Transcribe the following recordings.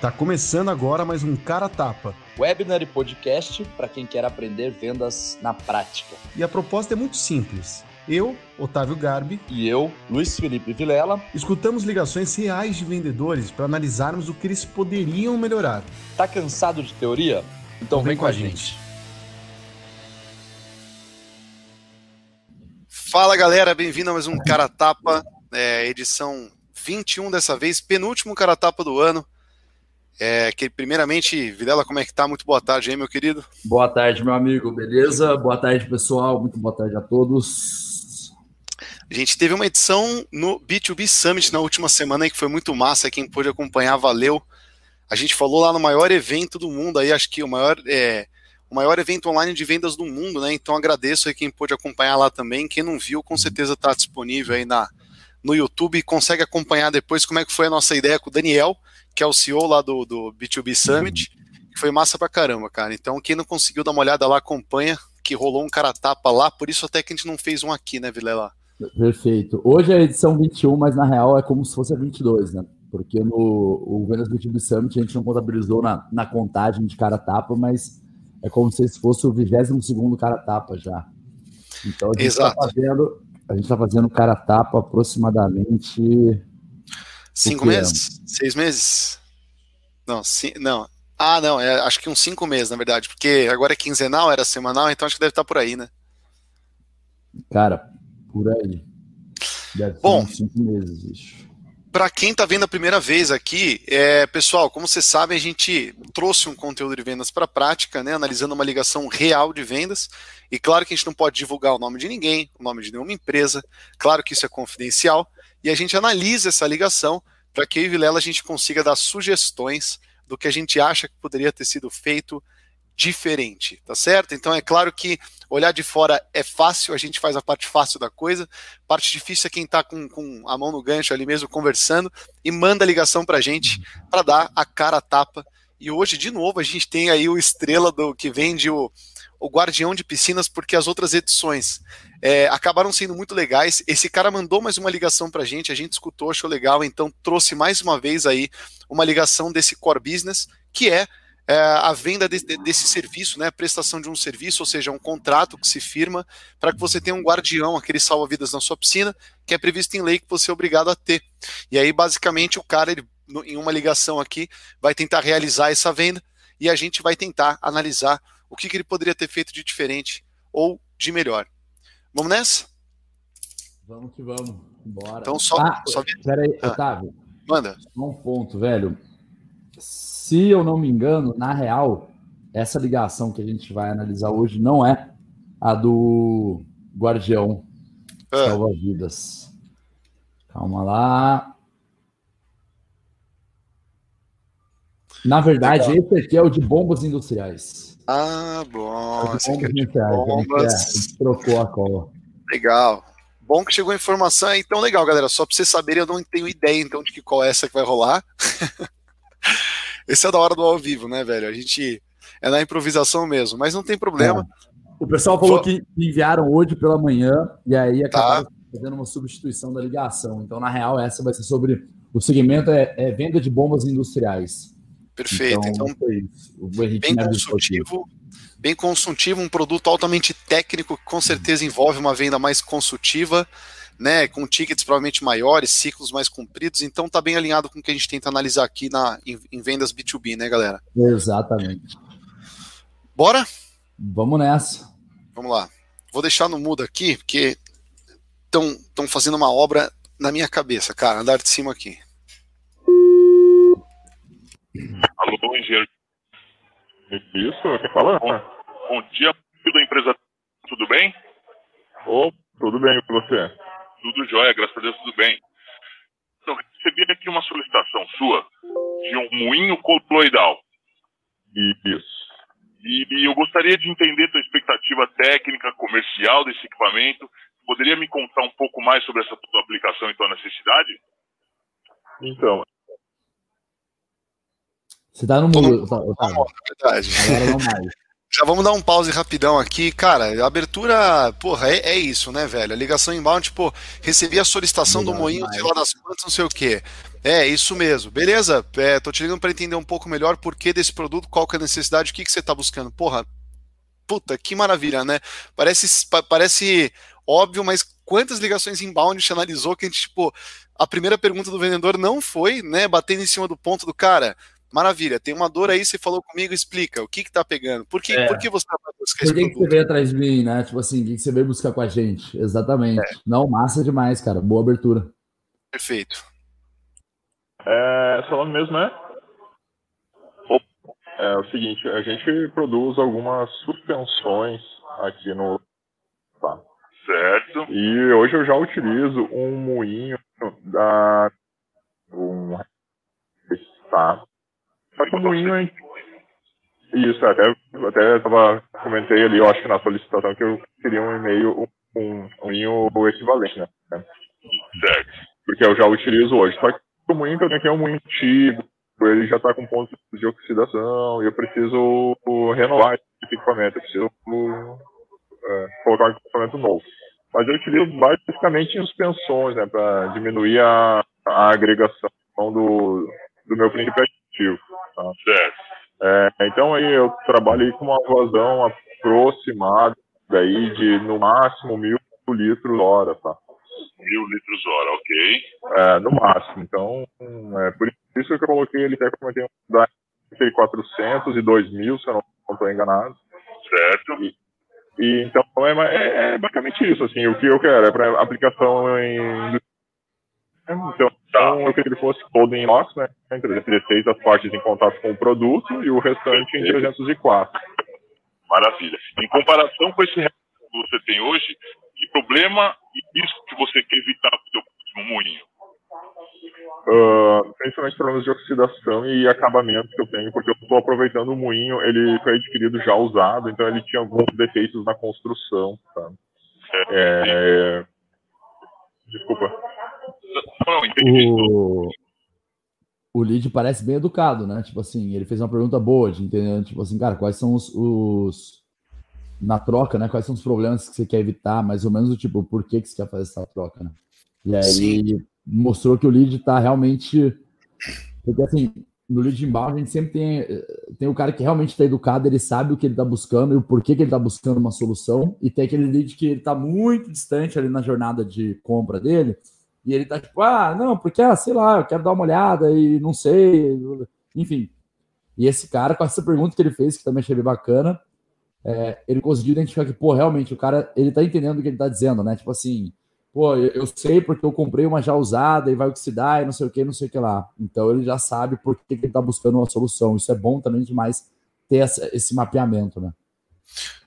Tá começando agora mais um Cara Tapa. Webinar e podcast para quem quer aprender vendas na prática. E a proposta é muito simples. Eu, Otávio Garbi, e eu, Luiz Felipe Vilela, escutamos ligações reais de vendedores para analisarmos o que eles poderiam melhorar. Tá cansado de teoria? Então, então vem, vem, com a gente. gente. Fala galera, bem-vindo a mais um Cara Tapa, é, edição 21 dessa vez, penúltimo Cara Tapa do ano. É, que, primeiramente, Videla, como é que tá? Muito boa tarde aí, meu querido. Boa tarde, meu amigo, beleza? Boa tarde, pessoal. Muito boa tarde a todos. A gente teve uma edição no B2B Summit na última semana aí, que foi muito massa. Quem pôde acompanhar, valeu. A gente falou lá no maior evento do mundo, aí acho que o maior, é, o maior evento online de vendas do mundo, né? Então agradeço aí quem pôde acompanhar lá também. Quem não viu, com certeza está disponível aí na, no YouTube e consegue acompanhar depois como é que foi a nossa ideia com o Daniel que é o CEO lá do, do B2B Summit, que foi massa pra caramba, cara. Então, quem não conseguiu dar uma olhada lá, acompanha, que rolou um cara tapa lá, por isso até que a gente não fez um aqui, né, Vilela? Perfeito. Hoje é a edição 21, mas na real é como se fosse a 22, né? Porque no o Vendas B2B Summit a gente não contabilizou na, na contagem de cara tapa, mas é como se fosse o 22 cara tapa já. Então a gente está fazendo, a gente tá fazendo cara tapa aproximadamente Cinco meses? Seis meses? Não, ci... não. Ah, não, é, acho que uns cinco meses, na verdade, porque agora é quinzenal, era semanal, então acho que deve estar por aí, né? Cara, por aí. Deve Bom, cinco meses, bicho. Para quem está vendo a primeira vez aqui, é, pessoal, como vocês sabem, a gente trouxe um conteúdo de vendas para a prática, né, analisando uma ligação real de vendas. E claro que a gente não pode divulgar o nome de ninguém, o nome de nenhuma empresa, claro que isso é confidencial, e a gente analisa essa ligação para que eu e Vilela a gente consiga dar sugestões do que a gente acha que poderia ter sido feito diferente, tá certo? Então é claro que olhar de fora é fácil, a gente faz a parte fácil da coisa, parte difícil é quem está com, com a mão no gancho ali mesmo conversando e manda a ligação para a gente para dar a cara a tapa. E hoje, de novo, a gente tem aí o estrela do que vende o, o Guardião de Piscinas, porque as outras edições é, acabaram sendo muito legais. Esse cara mandou mais uma ligação para a gente, a gente escutou, achou legal, então trouxe mais uma vez aí uma ligação desse core business, que é, é a venda de, de, desse serviço, né, a prestação de um serviço, ou seja, um contrato que se firma para que você tenha um guardião, aquele salva-vidas na sua piscina, que é previsto em lei que você é obrigado a ter. E aí, basicamente, o cara, ele, em uma ligação aqui, vai tentar realizar essa venda e a gente vai tentar analisar o que, que ele poderia ter feito de diferente ou de melhor. Vamos nessa? Vamos que vamos. Bora. Então só. Ah, só... Peraí, ah, Otávio. Manda. Só um ponto, velho. Se eu não me engano, na real, essa ligação que a gente vai analisar hoje não é a do Guardião ah. Salva-Vidas. Calma lá. Na verdade, Legal. esse aqui é o de bombas industriais. Ah, bom. Esse aqui é de bombas. A gente trocou a cola. Legal. Bom que chegou a informação aí. Então, legal, galera. Só para vocês saberem, eu não tenho ideia então de que qual é essa que vai rolar. Esse é da hora do ao vivo, né, velho? A gente é na improvisação mesmo, mas não tem problema. É. O pessoal falou que enviaram hoje pela manhã e aí acabaram tá. fazendo uma substituição da ligação. Então, na real, essa vai ser sobre o segmento é, é venda de bombas industriais. Perfeito. Então, então bem consultivo, bem consultivo, um produto altamente técnico que com certeza envolve uma venda mais consultiva, né, com tickets provavelmente maiores, ciclos mais compridos, então tá bem alinhado com o que a gente tenta analisar aqui na, em, em vendas B2B, né, galera? Exatamente. Bora? Vamos nessa. Vamos lá. Vou deixar no mudo aqui, porque estão fazendo uma obra na minha cabeça, cara, andar de cima aqui. Alô, engenheiro. Isso, quer falar? Bom, bom dia, da empresa. Tudo bem? Oh, tudo bem com você? Tudo jóia, graças a Deus, tudo bem. Então, recebi aqui uma solicitação sua de um moinho coloidal. Isso. E, e eu gostaria de entender tua expectativa técnica, comercial desse equipamento. Poderia me contar um pouco mais sobre essa tua aplicação e tua necessidade? Então, você tá no. Verdade. Agora não mais. Já vamos dar um pause rapidão aqui. Cara, a abertura, porra, é, é isso, né, velho? A ligação inbound, tipo, recebi a solicitação Legal, do moinho, sei lá das plantas, não sei o quê. É, isso mesmo. Beleza, é, tô te ligando para entender um pouco melhor por que desse produto, qual que é a necessidade, o que, que você tá buscando. Porra, puta, que maravilha, né? Parece, parece óbvio, mas quantas ligações inbound a gente analisou que a gente, tipo, a primeira pergunta do vendedor não foi, né, batendo em cima do ponto do cara, Maravilha, tem uma dor aí, você falou comigo, explica, o que que tá pegando? Por que, é. por que você tá buscando Por que, que você veio atrás de mim, né? Tipo assim, o que, que você veio buscar com a gente? Exatamente. É. Não, massa demais, cara. Boa abertura. Perfeito. É, seu nome mesmo é? É o seguinte, a gente produz algumas suspensões aqui no. Tá. Certo. E hoje eu já utilizo um moinho da. Um. Tá. Só que o moinho é. Isso, até, até tava, comentei ali, eu acho que na solicitação que eu queria um e-mail, um, um moinho equivalente, né? Certo. Porque eu já utilizo hoje. Só que o moinho que eu tenho aqui é um moinho antigo, ele já está com pontos de oxidação e eu preciso renovar esse equipamento, eu preciso é, colocar um equipamento novo. Mas eu utilizo basicamente em suspensões, né, para diminuir a, a agregação do, do meu princípio Tá? Certo. É, então aí eu trabalho com uma vazão aproximada daí de no máximo mil litros hora, tá? Mil litros hora, ok. É, no máximo. Então, é por isso que eu coloquei ele até como tem entre 400 e 2 mil, se eu não estou enganado. Certo. E, e então é, é, é, basicamente isso, assim, o que eu quero é para aplicação em então, tá. eu queria que ele fosse todo em inox, né? Em 316 as partes em contato com o produto e o restante em 304. Maravilha. Em comparação com esse que você tem hoje, que problema e risco que você quer evitar para o seu próximo moinho? Uh, principalmente problemas de oxidação e acabamento que eu tenho, porque eu estou aproveitando o moinho, ele foi adquirido já usado, então ele tinha alguns defeitos na construção. Tá? É, é... Desculpa. Não, o... o lead parece bem educado, né? Tipo assim, ele fez uma pergunta boa de entender, tipo assim, cara, quais são os, os, na troca, né? Quais são os problemas que você quer evitar, mais ou menos o tipo, por que, que você quer fazer essa troca, né? E aí Sim. mostrou que o lead tá realmente. Porque assim, no lead inbound a gente sempre tem, tem o cara que realmente está educado, ele sabe o que ele está buscando e o porquê que ele está buscando uma solução, e tem aquele lead que ele está muito distante ali na jornada de compra dele, e ele tá tipo, ah, não, porque, ah, sei lá, eu quero dar uma olhada e não sei, enfim. E esse cara, com essa pergunta que ele fez, que também achei bem bacana, é, ele conseguiu identificar que, pô, realmente, o cara, ele tá entendendo o que ele tá dizendo, né? Tipo assim, pô, eu, sei porque eu comprei uma já usada e vai oxidar e não sei o que, não sei o que lá. Então ele já sabe por que, que ele tá buscando uma solução. Isso é bom também demais ter essa, esse mapeamento, né?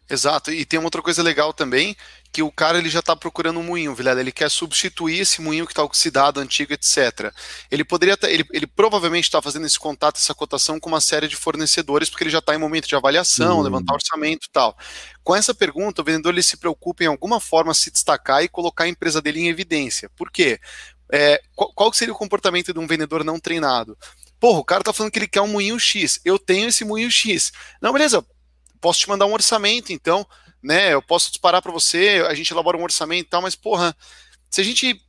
Exato, e tem uma outra coisa legal também, que o cara ele já está procurando um moinho, Vilela, ele quer substituir esse moinho que está oxidado, antigo, etc. Ele poderia, ele, ele provavelmente está fazendo esse contato, essa cotação com uma série de fornecedores, porque ele já está em momento de avaliação, uhum. levantar orçamento e tal. Com essa pergunta, o vendedor ele se preocupa em alguma forma se destacar e colocar a empresa dele em evidência. Por quê? É, qual, qual seria o comportamento de um vendedor não treinado? Porra, o cara está falando que ele quer um moinho X. Eu tenho esse moinho X. Não, beleza, posso te mandar um orçamento, então, né? Eu posso disparar para você, a gente elabora um orçamento e tal, mas, porra, se a gente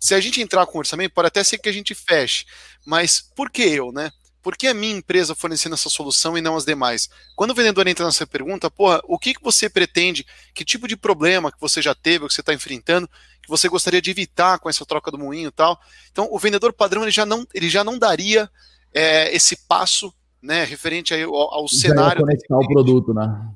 se a gente entrar com um orçamento, pode até ser que a gente feche, mas por que eu, né? Por que a minha empresa fornecendo essa solução e não as demais? Quando o vendedor entra nessa pergunta, porra, o que, que você pretende? Que tipo de problema que você já teve, que você está enfrentando, que você gostaria de evitar com essa troca do moinho e tal? Então, o vendedor padrão ele já não, ele já não daria é, esse passo né, referente ao, ao cenário. conectar o produto, né?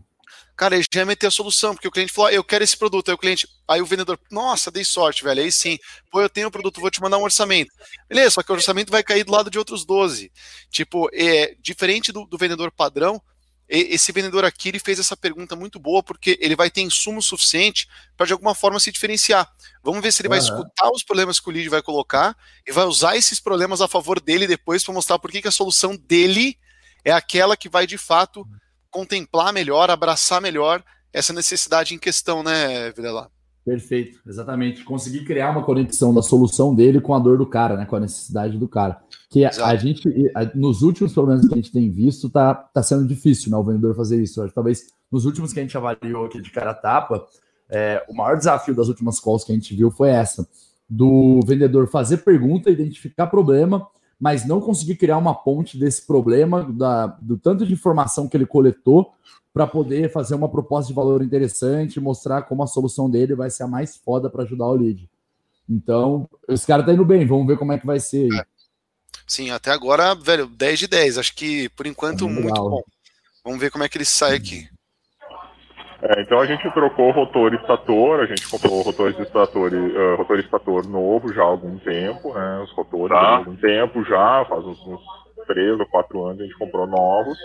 Cara, ele já ia meter a solução, porque o cliente falou, ah, eu quero esse produto. Aí o cliente, aí o vendedor, nossa, dei sorte, velho. Aí sim, pô, eu tenho o produto, vou te mandar um orçamento. Beleza, só que o orçamento vai cair do lado de outros 12. Tipo, é diferente do, do vendedor padrão, esse vendedor aqui ele fez essa pergunta muito boa porque ele vai ter insumo suficiente para de alguma forma se diferenciar. Vamos ver se ele uhum. vai escutar os problemas que o lead vai colocar e vai usar esses problemas a favor dele depois para mostrar por que, que a solução dele é aquela que vai de fato contemplar melhor, abraçar melhor essa necessidade em questão, né, Vilela? Perfeito, exatamente. Conseguir criar uma conexão da solução dele com a dor do cara, né, com a necessidade do cara. Que a, a, gente, a, nos últimos problemas que a gente tem visto, tá, tá sendo difícil, né, o vendedor fazer isso. Talvez nos últimos que a gente avaliou aqui de cara tapa, é, o maior desafio das últimas calls que a gente viu foi essa: do vendedor fazer pergunta, identificar problema, mas não conseguir criar uma ponte desse problema, da, do tanto de informação que ele coletou, para poder fazer uma proposta de valor interessante, mostrar como a solução dele vai ser a mais foda para ajudar o lead. Então, esse cara tá indo bem, vamos ver como é que vai ser. É. Sim, até agora, velho, 10 de 10. Acho que, por enquanto, é muito bom. Vamos ver como é que ele sai aqui. É, então a gente trocou rotor e estator, a gente comprou rotores estator, uh, rotor estator novo já há algum tempo, né? Os rotores tá. há algum tempo já, faz uns, uns 3 ou 4 anos a gente comprou novos.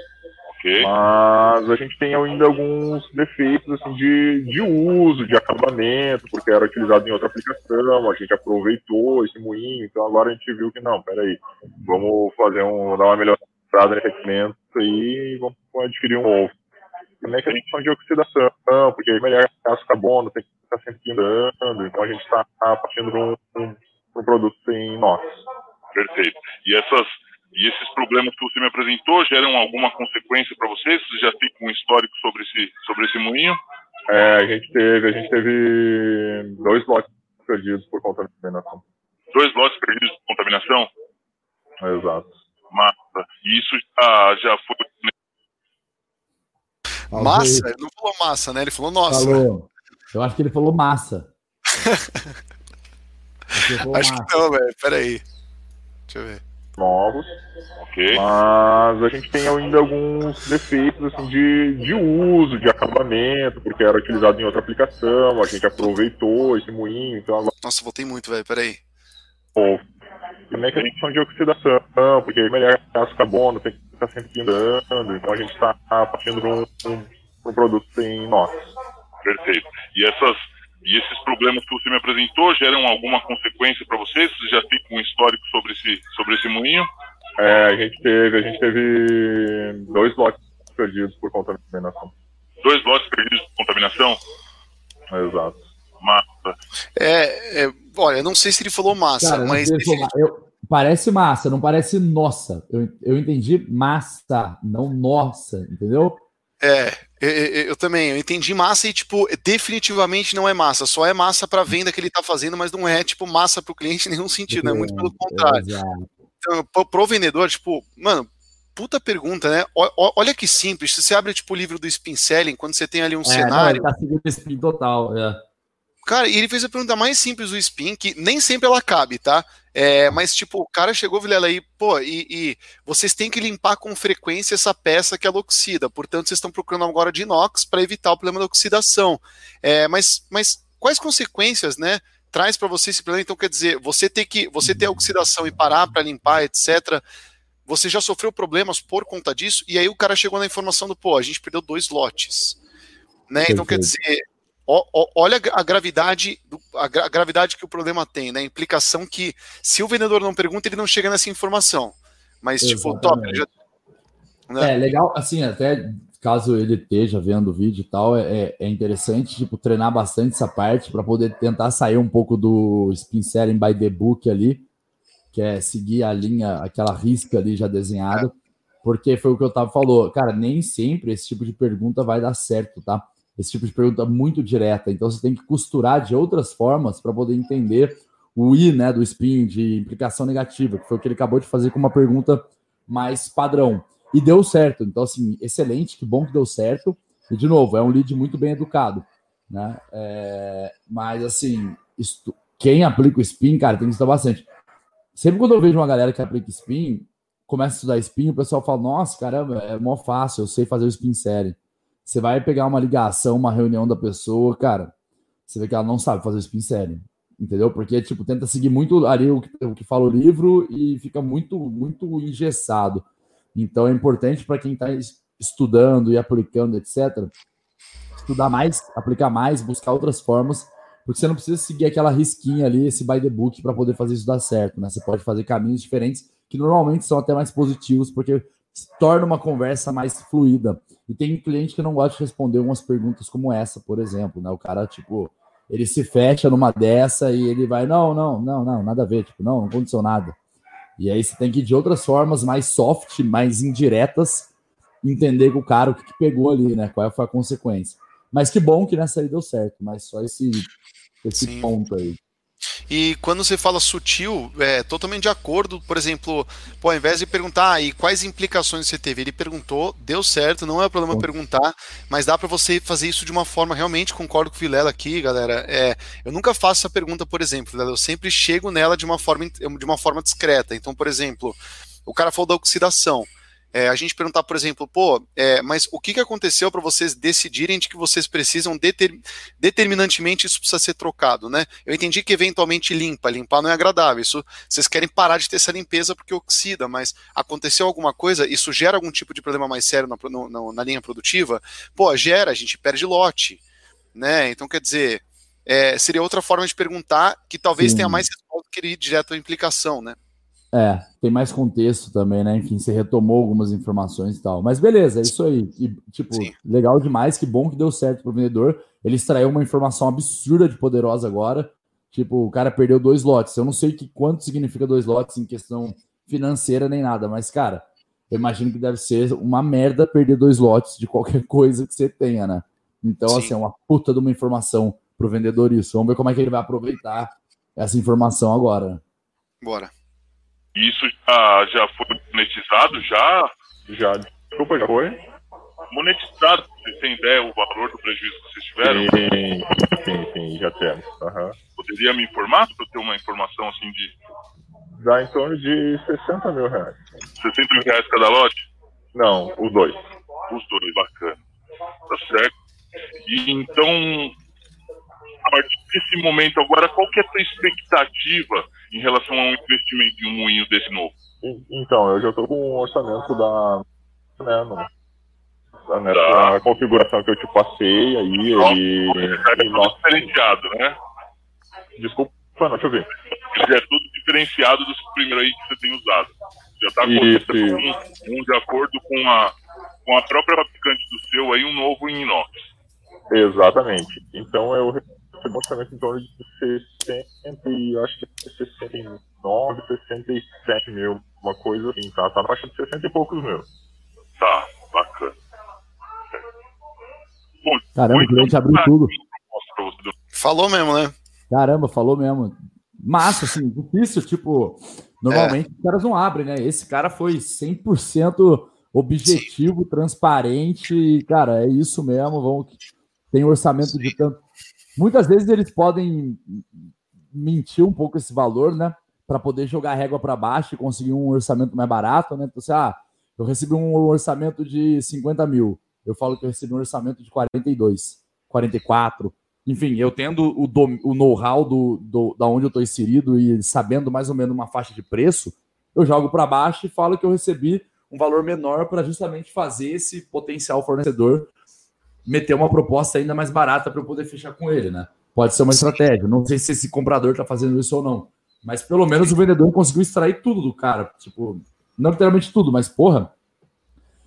Okay. Mas a gente tem ainda alguns defeitos assim, de, de uso, de acabamento, porque era utilizado em outra aplicação, a gente aproveitou esse moinho, então agora a gente viu que não, peraí, vamos fazer um, dar uma melhorada nesse equipamento e vamos adquirir um novo. Também a questão de oxidação, porque é melhor gás carbono, tem que estar sempre andando, então a gente está partindo para um, um, um produto sem inox. Perfeito. E essas e esses problemas que você me apresentou geram alguma consequência para vocês? Você já tem um histórico sobre esse, sobre esse moinho? É, a gente teve, a gente teve dois lotes perdidos por contaminação. Dois lotes perdidos por contaminação? Exato. Massa. E isso já, já foi. Massa? Ele não falou massa, né? Ele falou nossa. Falou. Eu acho que ele falou massa. acho massa. que não, velho. Peraí. Deixa eu ver novos. Okay. Mas a gente tem ainda alguns defeitos assim, de, de uso, de acabamento, porque era utilizado em outra aplicação, a gente aproveitou esse moinho, então agora... Nossa, voltei muito, velho, peraí. Pô, também a questão de oxidação, porque é melhor gás carbono, tem que estar sempre andando, então a gente está partindo para um, um, um produto sem inox. Perfeito. E essas e esses problemas que você me apresentou geram alguma consequência para vocês? Você já tem um histórico sobre esse, sobre esse moinho? É, a gente teve, a gente teve dois lotes perdidos por contaminação. Dois lotes perdidos por contaminação? Exato. Massa. É, é, olha, eu não sei se ele falou massa, Cara, mas. Eu, parece massa, não parece nossa. Eu, eu entendi massa, não nossa, entendeu? É, eu, eu, também, eu entendi massa e, tipo, definitivamente não é massa, só é massa para venda que ele tá fazendo, mas não é, tipo, massa para o cliente em nenhum sentido, né? Muito pelo contrário. Então, pro, vendedor, tipo, mano, puta pergunta, né? O, olha que simples, se você abre, tipo, o livro do spin selling, quando você tem ali um é, cenário... Não, tá seguindo spin total, é. Cara, e ele fez a pergunta mais simples do spin, que nem sempre ela cabe, tá? É, mas, tipo, o cara chegou, Vilela, aí, pô, e, e, vocês têm que limpar com frequência essa peça que ela oxida. Portanto, vocês estão procurando agora de inox para evitar o problema da oxidação. É, mas, mas quais consequências, né? Traz para você esse problema? Então, quer dizer, você ter que você ter a oxidação e parar para limpar, etc. Você já sofreu problemas por conta disso? E aí o cara chegou na informação do, pô, a gente perdeu dois lotes. Né? Então, quer dizer, olha a gravidade, a gravidade que o problema tem, né? A implicação que se o vendedor não pergunta, ele não chega nessa informação. Mas, Exatamente. tipo, top. Já, né? É legal, assim, até caso ele esteja vendo o vídeo e tal, é, é interessante, tipo, treinar bastante essa parte para poder tentar sair um pouco do spin selling by the book ali, que é seguir a linha, aquela risca ali já desenhada, é. porque foi o que o Otávio falou, cara, nem sempre esse tipo de pergunta vai dar certo, tá? Esse tipo de pergunta muito direta. Então você tem que costurar de outras formas para poder entender o I né, do spin de implicação negativa, que foi o que ele acabou de fazer com uma pergunta mais padrão. E deu certo. Então, assim, excelente, que bom que deu certo. E, de novo, é um lead muito bem educado. Né? É, mas, assim, isto, quem aplica o spin, cara, tem que estudar bastante. Sempre quando eu vejo uma galera que aplica spin, começa a estudar spin, o pessoal fala: Nossa, caramba, é mó fácil, eu sei fazer o spin série. Você vai pegar uma ligação, uma reunião da pessoa, cara, você vê que ela não sabe fazer spin série, entendeu? Porque, tipo, tenta seguir muito ali o que, o que fala o livro e fica muito, muito engessado. Então, é importante para quem está estudando e aplicando, etc., estudar mais, aplicar mais, buscar outras formas, porque você não precisa seguir aquela risquinha ali, esse by the book, para poder fazer isso dar certo, né? Você pode fazer caminhos diferentes que normalmente são até mais positivos, porque torna uma conversa mais fluida. E tem cliente que não gosta de responder umas perguntas como essa, por exemplo, né? O cara, tipo, ele se fecha numa dessa e ele vai, não, não, não, não, nada a ver, tipo, não, não aconteceu nada. E aí você tem que, de outras formas, mais soft, mais indiretas, entender com o cara o que, que pegou ali, né? Qual foi a consequência. Mas que bom que nessa aí deu certo, mas só esse, esse ponto aí. E quando você fala sutil, é totalmente de acordo. Por exemplo, pô, ao invés de perguntar ah, e quais implicações você teve, ele perguntou, deu certo, não é problema perguntar, mas dá para você fazer isso de uma forma realmente. Concordo com o Vilela aqui, galera. É, eu nunca faço essa pergunta, por exemplo, eu sempre chego nela de uma forma de uma forma discreta. Então, por exemplo, o cara falou da oxidação. É, a gente perguntar, por exemplo, pô, é, mas o que, que aconteceu para vocês decidirem de que vocês precisam deter, determinantemente isso precisa ser trocado, né? Eu entendi que eventualmente limpa, limpar não é agradável. Isso vocês querem parar de ter essa limpeza porque oxida, mas aconteceu alguma coisa, isso gera algum tipo de problema mais sério na, no, na linha produtiva? Pô, gera, a gente perde lote, né? Então quer dizer, é, seria outra forma de perguntar que talvez Sim. tenha mais resposta que ir direto à implicação, né? É, tem mais contexto também, né? Enfim, você retomou algumas informações e tal. Mas beleza, é isso aí. E, tipo, Sim. legal demais, que bom que deu certo pro vendedor. Ele extraiu uma informação absurda de poderosa agora. Tipo, o cara perdeu dois lotes. Eu não sei que quanto significa dois lotes em questão financeira nem nada, mas, cara, eu imagino que deve ser uma merda perder dois lotes de qualquer coisa que você tenha, né? Então, Sim. assim, é uma puta de uma informação pro vendedor isso. Vamos ver como é que ele vai aproveitar essa informação agora. Bora. Isso já, já foi monetizado? Já? Já. Desculpa, já foi? Monetizado, vocês têm ideia o valor do prejuízo que vocês tiveram? Sim, sim, sim já temos. Uhum. Poderia me informar para eu ter uma informação assim de. Dá em torno de 60 mil reais. 60 mil reais cada lote? Não, os dois. Os dois, bacana. Tá certo. E então, a partir desse momento agora, qual que é a sua expectativa em relação a um investimento em um moinho desse novo? Então, eu já estou com um orçamento da. Né, no, nessa tá. configuração que eu te passei aí. Nossa, ele, é tudo nossa... diferenciado, né? Desculpa, não, deixa eu ver. Ele é tudo diferenciado dos primeiros aí que você tem usado. Já está com um, um de acordo com a, com a própria fabricante do seu aí, um novo em inox. Exatamente. Então eu foi orçamento em torno de 60 e acho que 69, 67 mil, uma coisa assim, tá? Tá na faixa de 60 e poucos mil. Tá, bacana. Bom, Caramba, o cliente abriu tudo. Falou mesmo, né? Caramba, falou mesmo. Massa, assim, difícil, tipo, normalmente é. os caras não abrem, né? Esse cara foi 100% objetivo, Sim. transparente, cara, é isso mesmo, vamos... tem orçamento Sim. de tanto Muitas vezes eles podem mentir um pouco esse valor, né? Para poder jogar a régua para baixo e conseguir um orçamento mais barato, né? Então, assim, ah, eu recebi um orçamento de 50 mil. Eu falo que eu recebi um orçamento de 42, 44. Enfim, eu tendo o, o know-how do, do, da onde eu estou inserido e sabendo mais ou menos uma faixa de preço, eu jogo para baixo e falo que eu recebi um valor menor para justamente fazer esse potencial fornecedor meter uma proposta ainda mais barata para eu poder fechar com ele, né? Pode ser uma estratégia. Não sei se esse comprador está fazendo isso ou não. Mas pelo menos o vendedor conseguiu extrair tudo do cara. Tipo, não literalmente tudo, mas porra,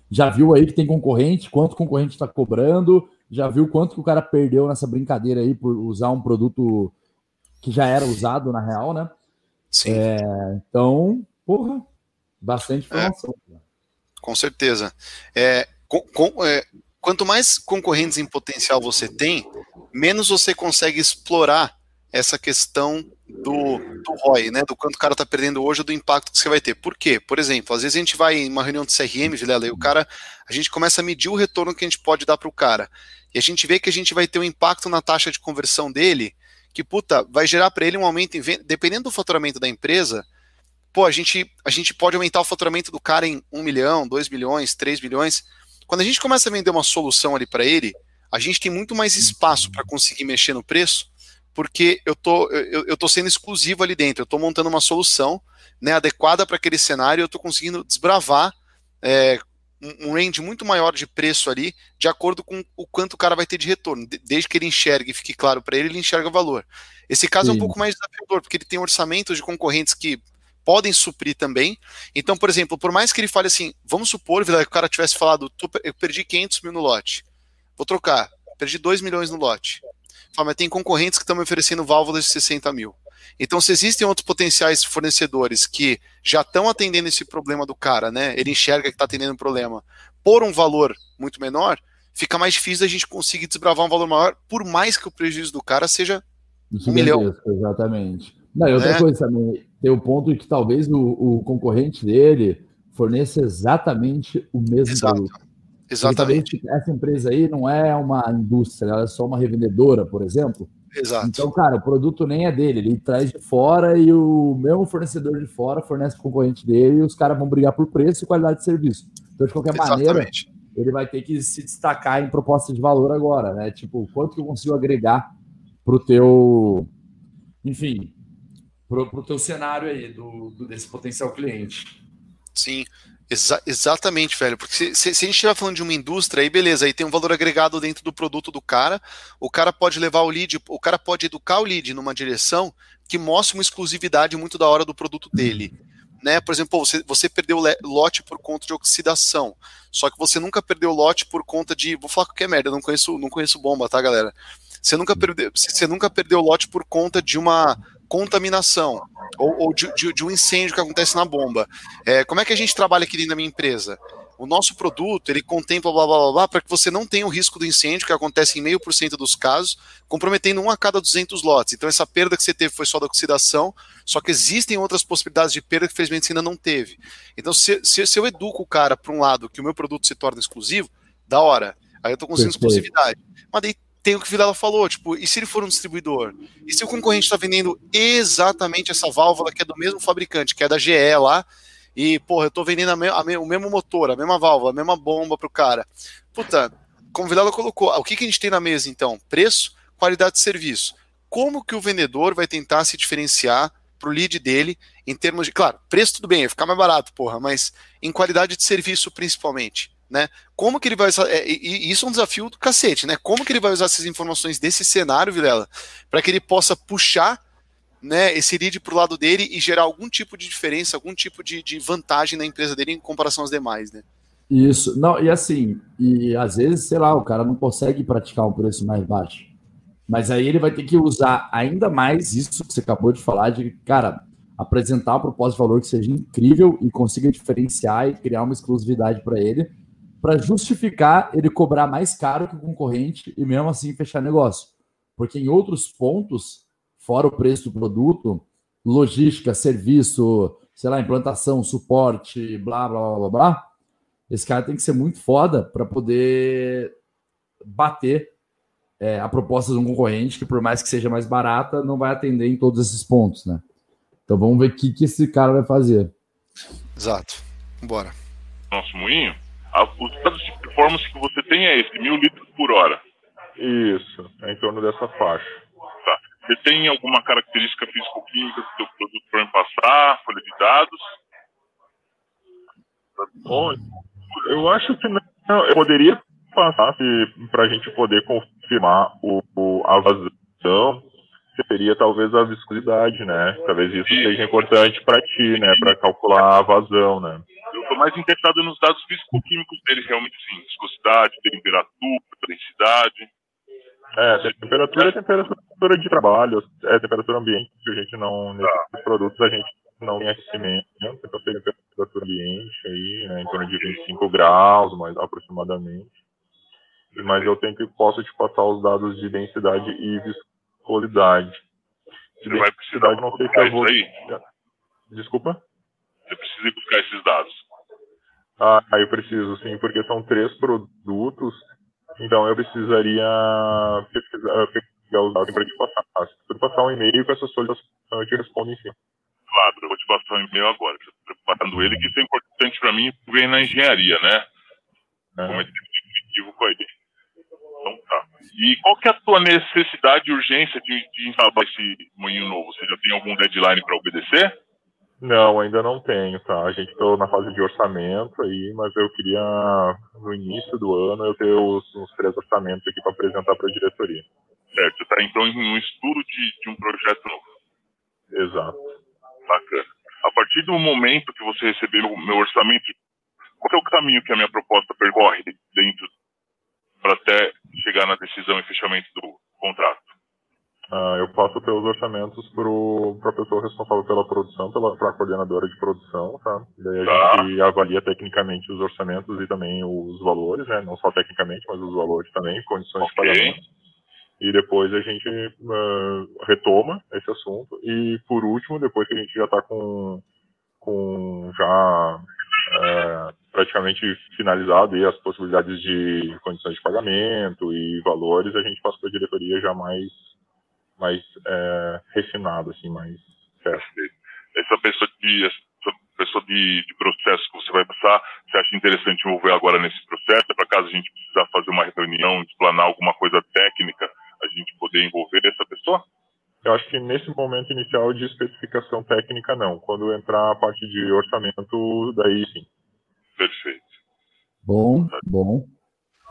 já viu aí que tem concorrente, quanto o concorrente está cobrando, já viu quanto que o cara perdeu nessa brincadeira aí por usar um produto que já era usado na real, né? Sim. É, então, porra, bastante é. informação. É, com certeza. É, com, com, é, quanto mais concorrentes em potencial você tem, menos você consegue explorar essa questão do, do ROI, né? Do quanto o cara está perdendo hoje do impacto que você vai ter. Por quê? Por exemplo, às vezes a gente vai em uma reunião de CRM, Vilela, e o cara, a gente começa a medir o retorno que a gente pode dar para o cara. E a gente vê que a gente vai ter um impacto na taxa de conversão dele, que, puta, vai gerar para ele um aumento em venda, dependendo do faturamento da empresa, pô, a gente, a gente pode aumentar o faturamento do cara em 1 milhão, 2 milhões, 3 milhões, quando a gente começa a vender uma solução ali para ele, a gente tem muito mais espaço para conseguir mexer no preço, porque eu tô, eu, eu tô sendo exclusivo ali dentro, eu estou montando uma solução né, adequada para aquele cenário, eu estou conseguindo desbravar é, um range muito maior de preço ali, de acordo com o quanto o cara vai ter de retorno. Desde que ele enxergue e fique claro para ele, ele enxerga valor. Esse caso Sim. é um pouco mais desafiador, porque ele tem orçamentos de concorrentes que podem suprir também. Então, por exemplo, por mais que ele fale assim, vamos supor, que o cara tivesse falado, eu perdi 500 mil no lote, vou trocar, perdi 2 milhões no lote. Fala, mas tem concorrentes que estão me oferecendo válvulas de 60 mil. Então, se existem outros potenciais fornecedores que já estão atendendo esse problema do cara, né? Ele enxerga que está atendendo um problema por um valor muito menor, fica mais difícil a gente conseguir desbravar um valor maior, por mais que o prejuízo do cara seja um milhão. Exatamente. Não, e outra é. coisa também, tem o ponto de que talvez o, o concorrente dele forneça exatamente o mesmo Exato. produto. Exatamente. essa empresa aí não é uma indústria, ela é só uma revendedora, por exemplo. Exato. Então, cara, o produto nem é dele, ele traz de fora e o mesmo fornecedor de fora fornece o concorrente dele e os caras vão brigar por preço e qualidade de serviço. Então, de qualquer Exatamente. maneira, ele vai ter que se destacar em proposta de valor agora, né? Tipo, quanto que eu consigo agregar para o teu, enfim, para o teu cenário aí do, do, desse potencial cliente. Sim, exa exatamente, velho. Porque se, se, se a gente estiver falando de uma indústria, aí beleza, aí tem um valor agregado dentro do produto do cara. O cara pode levar o lead, o cara pode educar o lead numa direção que mostre uma exclusividade muito da hora do produto dele. Né? Por exemplo, você, você perdeu lote por conta de oxidação. Só que você nunca perdeu lote por conta de. Vou falar qualquer merda, não conheço, não conheço bomba, tá, galera? Você nunca perdeu, você nunca perdeu lote por conta de uma contaminação ou, ou de, de, de, um incêndio que acontece na bomba. É, como é que a gente trabalha aqui dentro da minha empresa? O nosso produto, ele contempla blá blá blá, blá para que você não tenha o risco do incêndio, que acontece em meio por cento dos casos, comprometendo um a cada 200 lotes. Então, essa perda que você teve foi só da oxidação, só que existem outras possibilidades de perda que, felizmente, você ainda não teve. Então, se, se, se eu educo o cara para um lado que o meu produto se torna exclusivo, da hora. Aí eu estou conseguindo exclusividade. Mas daí tem o que o Vilela falou, tipo, e se ele for um distribuidor? E se o concorrente está vendendo exatamente essa válvula que é do mesmo fabricante, que é da GE lá, e, porra, eu estou vendendo me, me, o mesmo motor, a mesma válvula, a mesma bomba pro cara. Puta, como o Vilela colocou, o que, que a gente tem na mesa então? Preço, qualidade de serviço. Como que o vendedor vai tentar se diferenciar pro lead dele em termos de, claro, preço tudo bem, vai ficar mais barato, porra, mas em qualidade de serviço principalmente né? Como que ele vai usar? É, e, isso é um desafio do cacete, né? Como que ele vai usar essas informações desse cenário, Vilela, para que ele possa puxar né, esse lead para o lado dele e gerar algum tipo de diferença, algum tipo de, de, vantagem na empresa dele em comparação às demais, né? Isso, não, e assim, e às vezes, sei lá, o cara não consegue praticar um preço mais baixo. Mas aí ele vai ter que usar ainda mais isso que você acabou de falar, de, cara, apresentar uma proposta de valor que seja incrível e consiga diferenciar e criar uma exclusividade para ele para justificar ele cobrar mais caro que o concorrente e mesmo assim fechar negócio. Porque em outros pontos, fora o preço do produto, logística, serviço, sei lá, implantação, suporte, blá, blá, blá, blá, blá esse cara tem que ser muito foda para poder bater é, a proposta de um concorrente que, por mais que seja mais barata, não vai atender em todos esses pontos, né? Então vamos ver o que, que esse cara vai fazer. Exato. Bora. Nosso moinho os dados de performance que você tem é esse, mil litros por hora. Isso, é em torno dessa faixa. Tá. Você tem alguma característica físico-química que o seu produto pode passar, folha de dados? Bom, eu acho que não, eu poderia passar para a gente poder confirmar o, o, a vazão seria talvez a viscosidade, né? Talvez isso seja importante para ti, né? Para calcular a vazão, né? Estou mais interessado nos dados físico-químicos dele, realmente, sim. Viscosidade, temperatura, densidade. É, temperatura é temperatura de trabalho, é temperatura ambiente, que a gente não, nesses tá. produtos a gente não tem aquecimento, então tem temperatura ambiente aí, né, em torno de 25 graus, mais aproximadamente. Mas eu tenho que, posso te passar os dados de densidade e viscosidade. Você vai precisar não sei se eu vou... aí? Desculpa? Você precisa buscar esses dados. Ah, eu preciso, sim, porque são três produtos, então eu precisaria pesquisar, pegar os dados para te passar. Se você passar um e-mail com essa solicitação, eu te respondo em cima. Claro, eu vou te passar um e-mail agora. Preparando ele, que isso é importante para mim, ver na engenharia, né? É. Como é equívoco aí. Então tá. E qual que é a tua necessidade e urgência de, de instalar esse moinho novo? Você já tem algum deadline para obedecer? Não, ainda não tenho, tá? A gente está na fase de orçamento aí, mas eu queria, no início do ano, eu ter os, os três orçamentos aqui para apresentar para a diretoria. Certo, está então em um estudo de, de um projeto novo. Exato. Bacana. A partir do momento que você receber o meu orçamento, qual é o caminho que a minha proposta percorre dentro para até chegar na decisão e fechamento do contrato? Uh, eu passo pelos orçamentos para a pessoa responsável pela produção, para a coordenadora de produção, tá? Daí a tá. gente avalia tecnicamente os orçamentos e também os valores, né? Não só tecnicamente, mas os valores também, condições okay. de pagamento. E depois a gente uh, retoma esse assunto. E por último, depois que a gente já está com, com já uh, praticamente finalizado e as possibilidades de condições de pagamento e valores, a gente passa para a diretoria já mais mais é, refinado, assim, mais certo. Essa pessoa de essa pessoa de, de, processo que você vai passar, você acha interessante envolver agora nesse processo? Para caso a gente precisar fazer uma reunião, explanar alguma coisa técnica, a gente poder envolver essa pessoa? Eu acho que nesse momento inicial de especificação técnica, não. Quando entrar a parte de orçamento, daí sim. Perfeito. Bom, bom.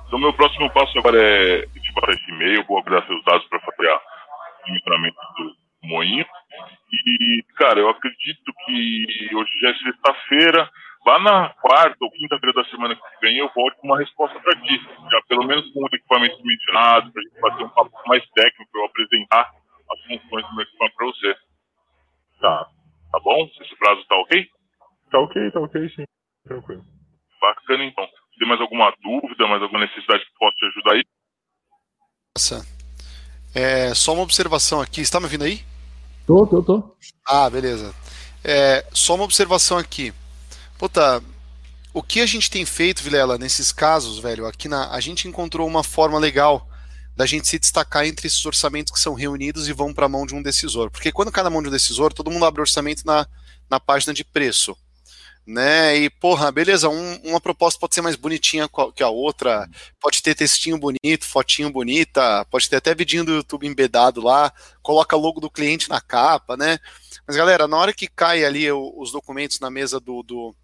Então, meu próximo passo agora é te esse e-mail, vou aguardar seus dados para fazer a monitoramento do moinho. E, cara, eu acredito que hoje já é sexta-feira, lá na quarta ou quinta-feira da semana que vem eu volto com uma resposta para ti, já pelo menos com o equipamento mencionado, para a gente fazer um papo mais técnico, para eu apresentar as funções do meu equipamento para você. Tá. Tá bom? Esse prazo tá ok? Tá ok, tá ok, sim. Tranquilo. Bacana, então. Tem mais alguma dúvida, mais alguma necessidade que possa te ajudar aí? Nossa, é, só uma observação aqui. Está me ouvindo aí? Tô, tô, tô. Ah, beleza. É, só uma observação aqui. Puta, o que a gente tem feito, Vilela, nesses casos, velho, aqui na, a gente encontrou uma forma legal da gente se destacar entre esses orçamentos que são reunidos e vão para a mão de um decisor. Porque quando cai na mão de um decisor, todo mundo abre orçamento na, na página de preço né? E, porra, beleza, um, uma proposta pode ser mais bonitinha que a outra, pode ter textinho bonito, fotinho bonita, pode ter até vidinho do YouTube embedado lá, coloca logo do cliente na capa, né? Mas, galera, na hora que cai ali os documentos na mesa do, do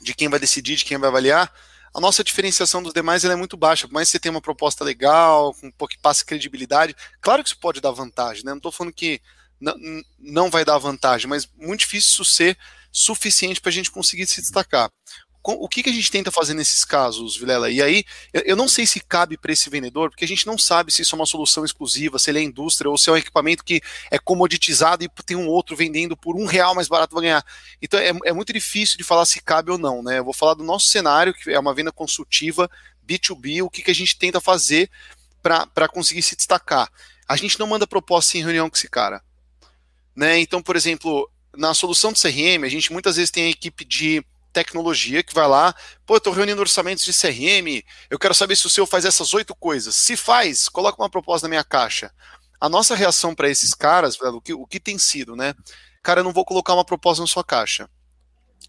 de quem vai decidir, de quem vai avaliar, a nossa diferenciação dos demais é muito baixa. Por mais que você tenha uma proposta legal, com um que passe credibilidade, claro que isso pode dar vantagem, né? Não estou falando que não vai dar vantagem, mas muito difícil isso ser suficiente para a gente conseguir se destacar. O que, que a gente tenta fazer nesses casos, Vilela? E aí, eu não sei se cabe para esse vendedor, porque a gente não sabe se isso é uma solução exclusiva, se ele é indústria ou se é um equipamento que é comoditizado e tem um outro vendendo por um real mais barato vai ganhar. Então é, é muito difícil de falar se cabe ou não, né? Eu vou falar do nosso cenário, que é uma venda consultiva, B2B, o que, que a gente tenta fazer para conseguir se destacar. A gente não manda proposta em reunião com esse cara. Né? Então, por exemplo, na solução de CRM, a gente muitas vezes tem a equipe de tecnologia que vai lá, pô, eu estou reunindo orçamentos de CRM, eu quero saber se o seu faz essas oito coisas. Se faz, coloca uma proposta na minha caixa. A nossa reação para esses caras, o que, o que tem sido, né? Cara, eu não vou colocar uma proposta na sua caixa.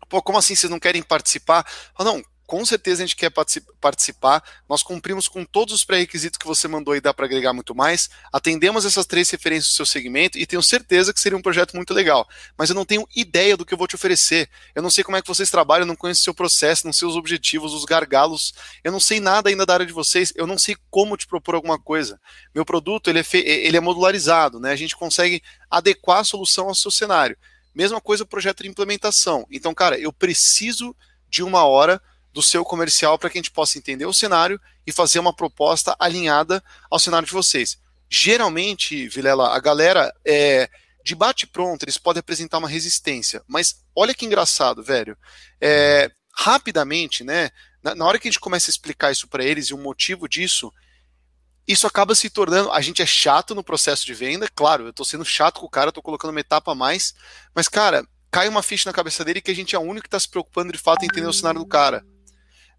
Pô, como assim vocês não querem participar? Ah, não, com certeza a gente quer participar. Nós cumprimos com todos os pré-requisitos que você mandou e dá para agregar muito mais. Atendemos essas três referências do seu segmento e tenho certeza que seria um projeto muito legal. Mas eu não tenho ideia do que eu vou te oferecer. Eu não sei como é que vocês trabalham, não conheço o seu processo, não sei os objetivos, os gargalos. Eu não sei nada ainda da área de vocês. Eu não sei como te propor alguma coisa. Meu produto ele é, ele é modularizado, né? A gente consegue adequar a solução ao seu cenário. Mesma coisa o projeto de implementação. Então, cara, eu preciso de uma hora do seu comercial para que a gente possa entender o cenário e fazer uma proposta alinhada ao cenário de vocês. Geralmente, Vilela, a galera é, de bate pronto, eles podem apresentar uma resistência, mas olha que engraçado, velho. É, rapidamente, né? Na, na, hora que a gente começa a explicar isso para eles e o motivo disso, isso acaba se tornando. A gente é chato no processo de venda, claro, eu estou sendo chato com o cara, estou colocando uma etapa a mais, mas, cara, cai uma ficha na cabeça dele que a gente é o único que está se preocupando de fato em entender o cenário do cara.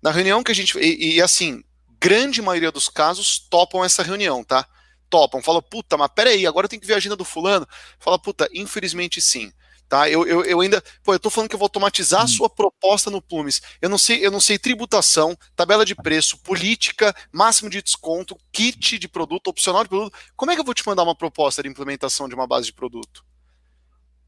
Na reunião que a gente. E, e, assim, grande maioria dos casos topam essa reunião, tá? Topam. Falam, puta, mas peraí, agora eu tenho que ver a agenda do fulano. Fala, puta, infelizmente sim. Tá? Eu, eu, eu ainda. Pô, eu tô falando que eu vou automatizar hum. a sua proposta no Plumes. Eu não sei, eu não sei tributação, tabela de preço, política, máximo de desconto, kit de produto, opcional de produto. Como é que eu vou te mandar uma proposta de implementação de uma base de produto?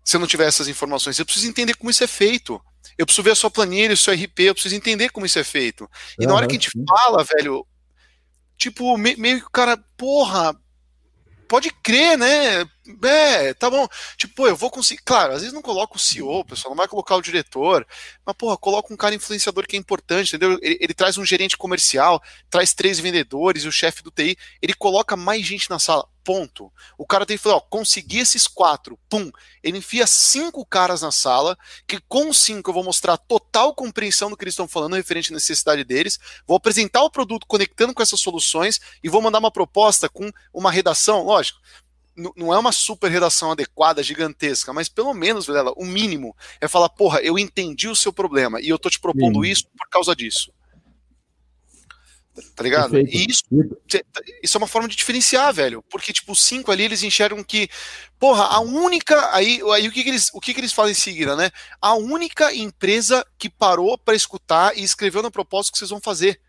Se eu não tiver essas informações, eu preciso entender como isso é feito. Eu preciso ver a sua planilha, o seu RP, eu preciso entender como isso é feito. E uhum. na hora que a gente fala, velho, tipo, me, meio que o cara, porra, pode crer, né? É, tá bom. Tipo, eu vou conseguir. Claro, às vezes não coloca o CEO, o pessoal não vai colocar o diretor, mas, porra, coloca um cara influenciador que é importante, entendeu? Ele, ele traz um gerente comercial, traz três vendedores e o chefe do TI, ele coloca mais gente na sala. ponto. O cara tem que falar, ó, consegui esses quatro, pum. Ele enfia cinco caras na sala, que com cinco eu vou mostrar total compreensão do que eles estão falando referente à necessidade deles, vou apresentar o produto conectando com essas soluções e vou mandar uma proposta com uma redação, lógico, não é uma super redação adequada, gigantesca, mas pelo menos, Vilela, o mínimo é falar, porra, eu entendi o seu problema e eu tô te propondo Sim. isso por causa disso. Tá ligado? Perfeito. E isso, isso é uma forma de diferenciar, velho. Porque, tipo, os cinco ali, eles enxergam que, porra, a única. Aí, aí o, que, que, eles, o que, que eles falam em seguida, né? A única empresa que parou para escutar e escreveu na proposta que vocês vão fazer.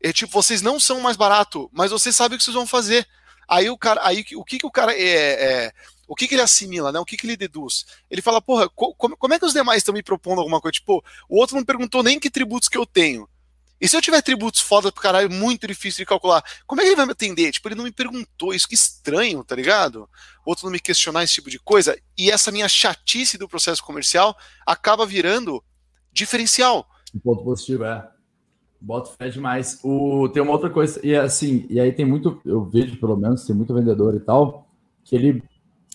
É tipo, vocês não são mais barato, mas vocês sabem o que vocês vão fazer. Aí o cara, aí o que, que o cara é, é o que, que, ele assimila, né? O que, que ele deduz? Ele fala, porra, co como, é que os demais estão me propondo alguma coisa? Tipo, o outro não perguntou nem que tributos que eu tenho. E se eu tiver tributos foda pro caralho, muito difícil de calcular, como é que ele vai me atender? Tipo, ele não me perguntou, isso que estranho, tá ligado? Outro não me questionar esse tipo de coisa. E essa minha chatice do processo comercial acaba virando diferencial. Um ponto positivo, é. Boto fé demais. O, tem uma outra coisa, e assim, e aí tem muito, eu vejo pelo menos, tem muito vendedor e tal, que ele,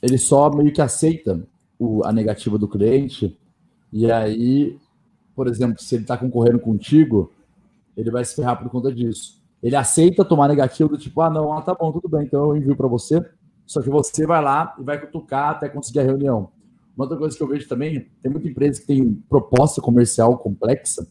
ele só meio que aceita o, a negativa do cliente, e aí, por exemplo, se ele está concorrendo contigo, ele vai se ferrar por conta disso. Ele aceita tomar negativo do tipo, ah, não, ah, tá bom, tudo bem, então eu envio para você, só que você vai lá e vai cutucar até conseguir a reunião. Uma outra coisa que eu vejo também, tem muita empresa que tem proposta comercial complexa,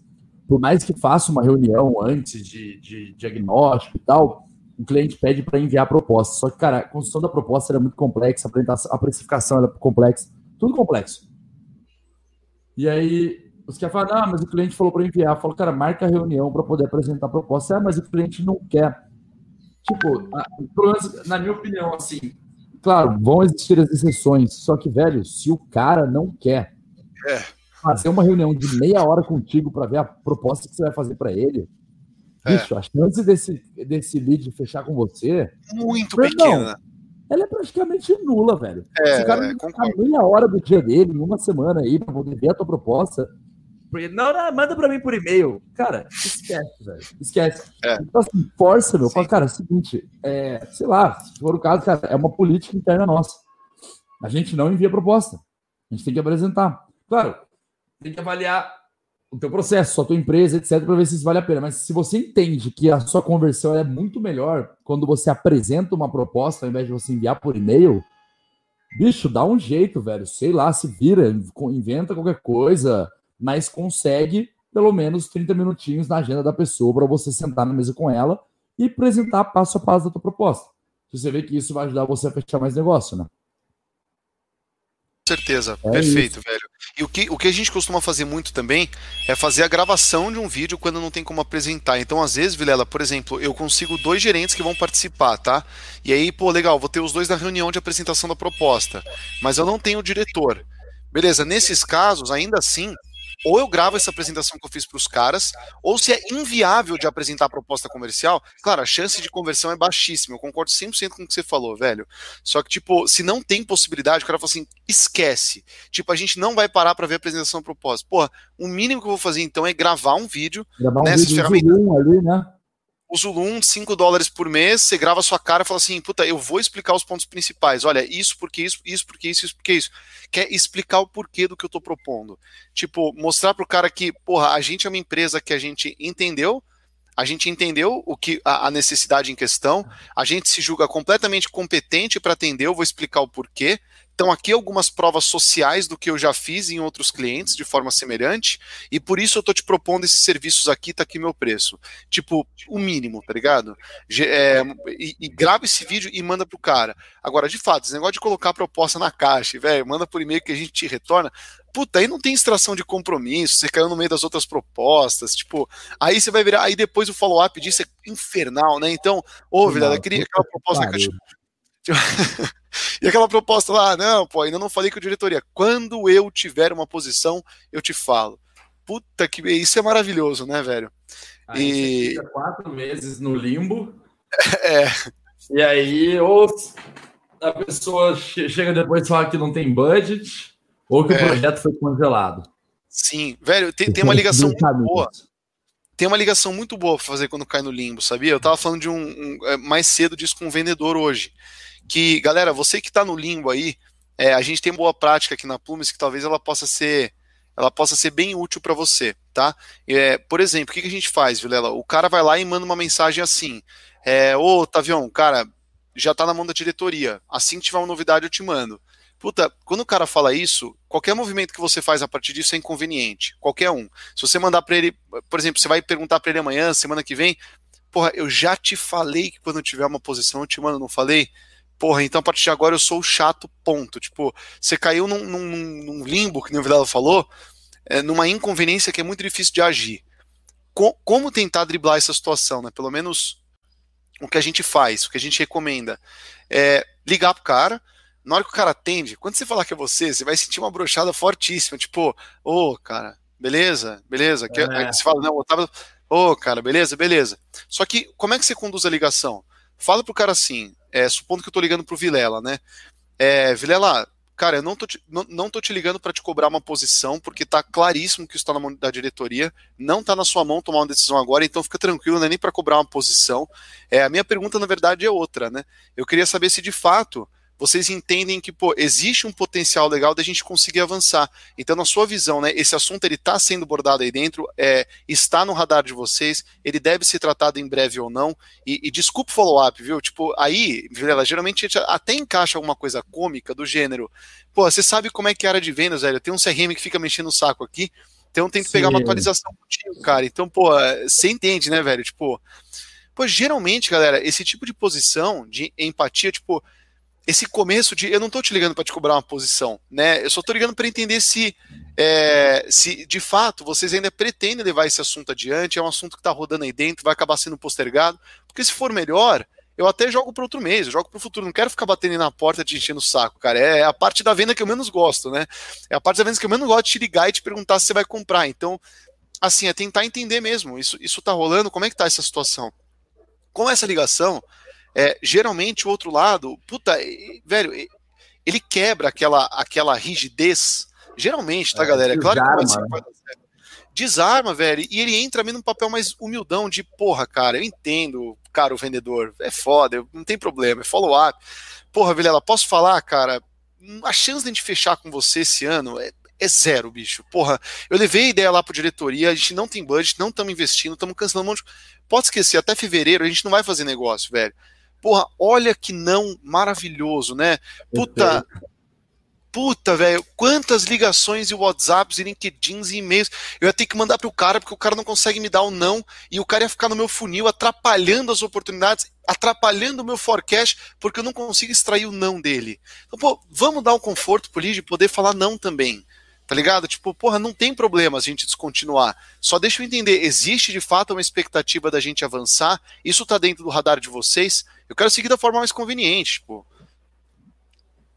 por mais que faça uma reunião antes de, de diagnóstico e tal, o cliente pede para enviar a proposta. Só que, cara, a construção da proposta era muito complexa, a precificação era complexa, tudo complexo. E aí, os caras falam, ah, mas o cliente falou para enviar. Eu falo, cara, marca a reunião para poder apresentar a proposta. Ah, mas o cliente não quer. Tipo, na minha opinião, assim, claro, vão existir as exceções, só que, velho, se o cara não quer, é fazer uma reunião de meia hora contigo para ver a proposta que você vai fazer para ele, é. bicho, a chance desse, desse lead fechar com você. Muito pequena. Ela é praticamente nula, velho. É, Se o cara é, meia hora do dia dele, em uma semana aí, para poder ver a tua proposta. Não, não, manda para mim por e-mail. Cara, esquece, velho. Esquece. É. Então, assim, força, meu. Fala, cara, é o seguinte, é, sei lá, se for o caso, cara, é uma política interna nossa. A gente não envia proposta. A gente tem que apresentar. Claro, tem que avaliar o teu processo, a tua empresa, etc, para ver se isso vale a pena. Mas se você entende que a sua conversão é muito melhor quando você apresenta uma proposta ao invés de você enviar por e-mail, bicho, dá um jeito, velho. Sei lá, se vira, inventa qualquer coisa, mas consegue pelo menos 30 minutinhos na agenda da pessoa para você sentar na mesa com ela e apresentar passo a passo da tua proposta. Você vê que isso vai ajudar você a fechar mais negócio, né? Certeza, é perfeito, isso. velho. E o que, o que a gente costuma fazer muito também é fazer a gravação de um vídeo quando não tem como apresentar. Então, às vezes, Vilela, por exemplo, eu consigo dois gerentes que vão participar, tá? E aí, pô, legal, vou ter os dois na reunião de apresentação da proposta, mas eu não tenho o diretor. Beleza, nesses casos, ainda assim, ou eu gravo essa apresentação que eu fiz para os caras, ou se é inviável de apresentar a proposta comercial, claro, a chance de conversão é baixíssima. Eu concordo 100% com o que você falou, velho. Só que, tipo, se não tem possibilidade, o cara fala assim, esquece. Tipo, a gente não vai parar para ver a apresentação da proposta. Porra, o mínimo que eu vou fazer então é gravar um vídeo gravar um nessas vídeo ferramentas. Ali, né? O Zulum, 5 dólares por mês, você grava sua cara e fala assim, puta, eu vou explicar os pontos principais. Olha, isso porque isso, isso porque isso, isso porque isso. Quer explicar o porquê do que eu tô propondo. Tipo, mostrar pro cara que, porra, a gente é uma empresa que a gente entendeu, a gente entendeu o que a, a necessidade em questão, a gente se julga completamente competente para atender, eu vou explicar o porquê. Então, aqui algumas provas sociais do que eu já fiz em outros clientes de forma semelhante, e por isso eu tô te propondo esses serviços aqui, tá aqui meu preço. Tipo, o mínimo, tá ligado? É, e, e grava esse vídeo e manda pro cara. Agora, de fato, esse negócio de colocar a proposta na caixa, velho, manda por e-mail que a gente te retorna. Puta, aí não tem extração de compromisso, você caiu no meio das outras propostas, tipo, aí você vai virar, aí depois o follow-up disso é infernal, né? Então, ô, Vidal, aquele, aquela proposta na caixa. e aquela proposta lá, não, pô, ainda não falei com a diretoria. Quando eu tiver uma posição, eu te falo. Puta que isso é maravilhoso, né, velho? Aí e fica quatro meses no limbo. É. E aí, ou a pessoa chega depois e fala que não tem budget, ou que é. o projeto foi congelado. Sim, velho, tem, tem uma ligação muito boa. Tem uma ligação muito boa pra fazer quando cai no limbo, sabia? Eu tava falando de um, um é, mais cedo disso com um vendedor hoje que, galera, você que está no limbo aí, é, a gente tem boa prática aqui na Plumes que talvez ela possa ser ela possa ser bem útil para você, tá? É, por exemplo, o que, a gente faz, Vilela? O cara vai lá e manda uma mensagem assim: é, Ô, Tavião, cara, já tá na mão da diretoria. Assim que tiver uma novidade, eu te mando. Puta, quando o cara fala isso, qualquer movimento que você faz a partir disso é inconveniente. Qualquer um. Se você mandar para ele, por exemplo, você vai perguntar para ele amanhã, semana que vem, porra, eu já te falei que quando eu tiver uma posição eu te mando, não falei? Porra, então a partir de agora eu sou o chato, ponto. Tipo, você caiu num, num, num limbo, que o Vidal falou, é, numa inconveniência que é muito difícil de agir. Co como tentar driblar essa situação, né? Pelo menos o que a gente faz, o que a gente recomenda, é ligar pro cara, na hora que o cara atende, quando você falar que é você, você vai sentir uma brochada fortíssima, tipo, ô, oh, cara, beleza, beleza. É. Aí você fala, não, Otávio, ô, oh, cara, beleza, beleza. Só que, como é que você conduz a ligação? Fala pro cara assim, é, supondo que eu tô ligando pro Vilela, né? É, Vilela, cara, eu não tô te, não, não tô te ligando para te cobrar uma posição, porque tá claríssimo que isso tá na mão da diretoria, não tá na sua mão tomar uma decisão agora, então fica tranquilo, não é nem para cobrar uma posição. É, a minha pergunta, na verdade, é outra, né? Eu queria saber se de fato vocês entendem que pô, existe um potencial legal da gente conseguir avançar. Então, na sua visão, né, esse assunto ele está sendo abordado aí dentro, é, está no radar de vocês, ele deve ser tratado em breve ou não. E, e desculpa o follow-up, viu? Tipo, aí, Vilela, geralmente a gente até encaixa alguma coisa cômica do gênero. Pô, você sabe como é que é a área de vendas, velho? Tem um CRM que fica mexendo o saco aqui, então tem que Sim. pegar uma atualização contigo, cara. Então, pô, você entende, né, velho? Tipo, pô, geralmente, galera, esse tipo de posição de empatia, tipo, esse começo de eu não estou te ligando para te cobrar uma posição, né? Eu só estou ligando para entender se, é, se de fato vocês ainda pretendem levar esse assunto adiante, é um assunto que está rodando aí dentro, vai acabar sendo postergado, porque se for melhor, eu até jogo para outro mês, eu jogo para o futuro, não quero ficar batendo na porta te enchendo o saco, cara. É a parte da venda que eu menos gosto, né? É a parte da venda que eu menos gosto de te ligar e te perguntar se você vai comprar. Então, assim, é tentar entender mesmo, isso, isso tá rolando, como é que tá essa situação? Com essa ligação, é, geralmente o outro lado, puta, velho, ele quebra aquela, aquela rigidez. Geralmente, tá, é, galera? É claro desarma, que pode ser, pode Desarma, velho, e ele entra meio num papel mais humildão de, porra, cara, eu entendo, cara, o vendedor, é foda, não tem problema, é follow-up. Porra, Vilela, posso falar, cara, a chance de a gente fechar com você esse ano é, é zero, bicho. Porra, eu levei a ideia lá pro diretoria, a gente não tem budget, não estamos investindo, estamos cancelando um monte de... Pode esquecer, até fevereiro a gente não vai fazer negócio, velho. Porra, olha que não maravilhoso, né? Puta. Puta, velho, quantas ligações e WhatsApps e LinkedIns e e-mails eu ia ter que mandar pro cara porque o cara não consegue me dar o um não e o cara ia ficar no meu funil atrapalhando as oportunidades, atrapalhando o meu forecast porque eu não consigo extrair o não dele. Então, pô, vamos dar um conforto pro lead de poder falar não também. Tá ligado? Tipo, porra, não tem problema a gente descontinuar. Só deixa eu entender, existe de fato uma expectativa da gente avançar? Isso tá dentro do radar de vocês? Eu quero seguir da forma mais conveniente, tipo.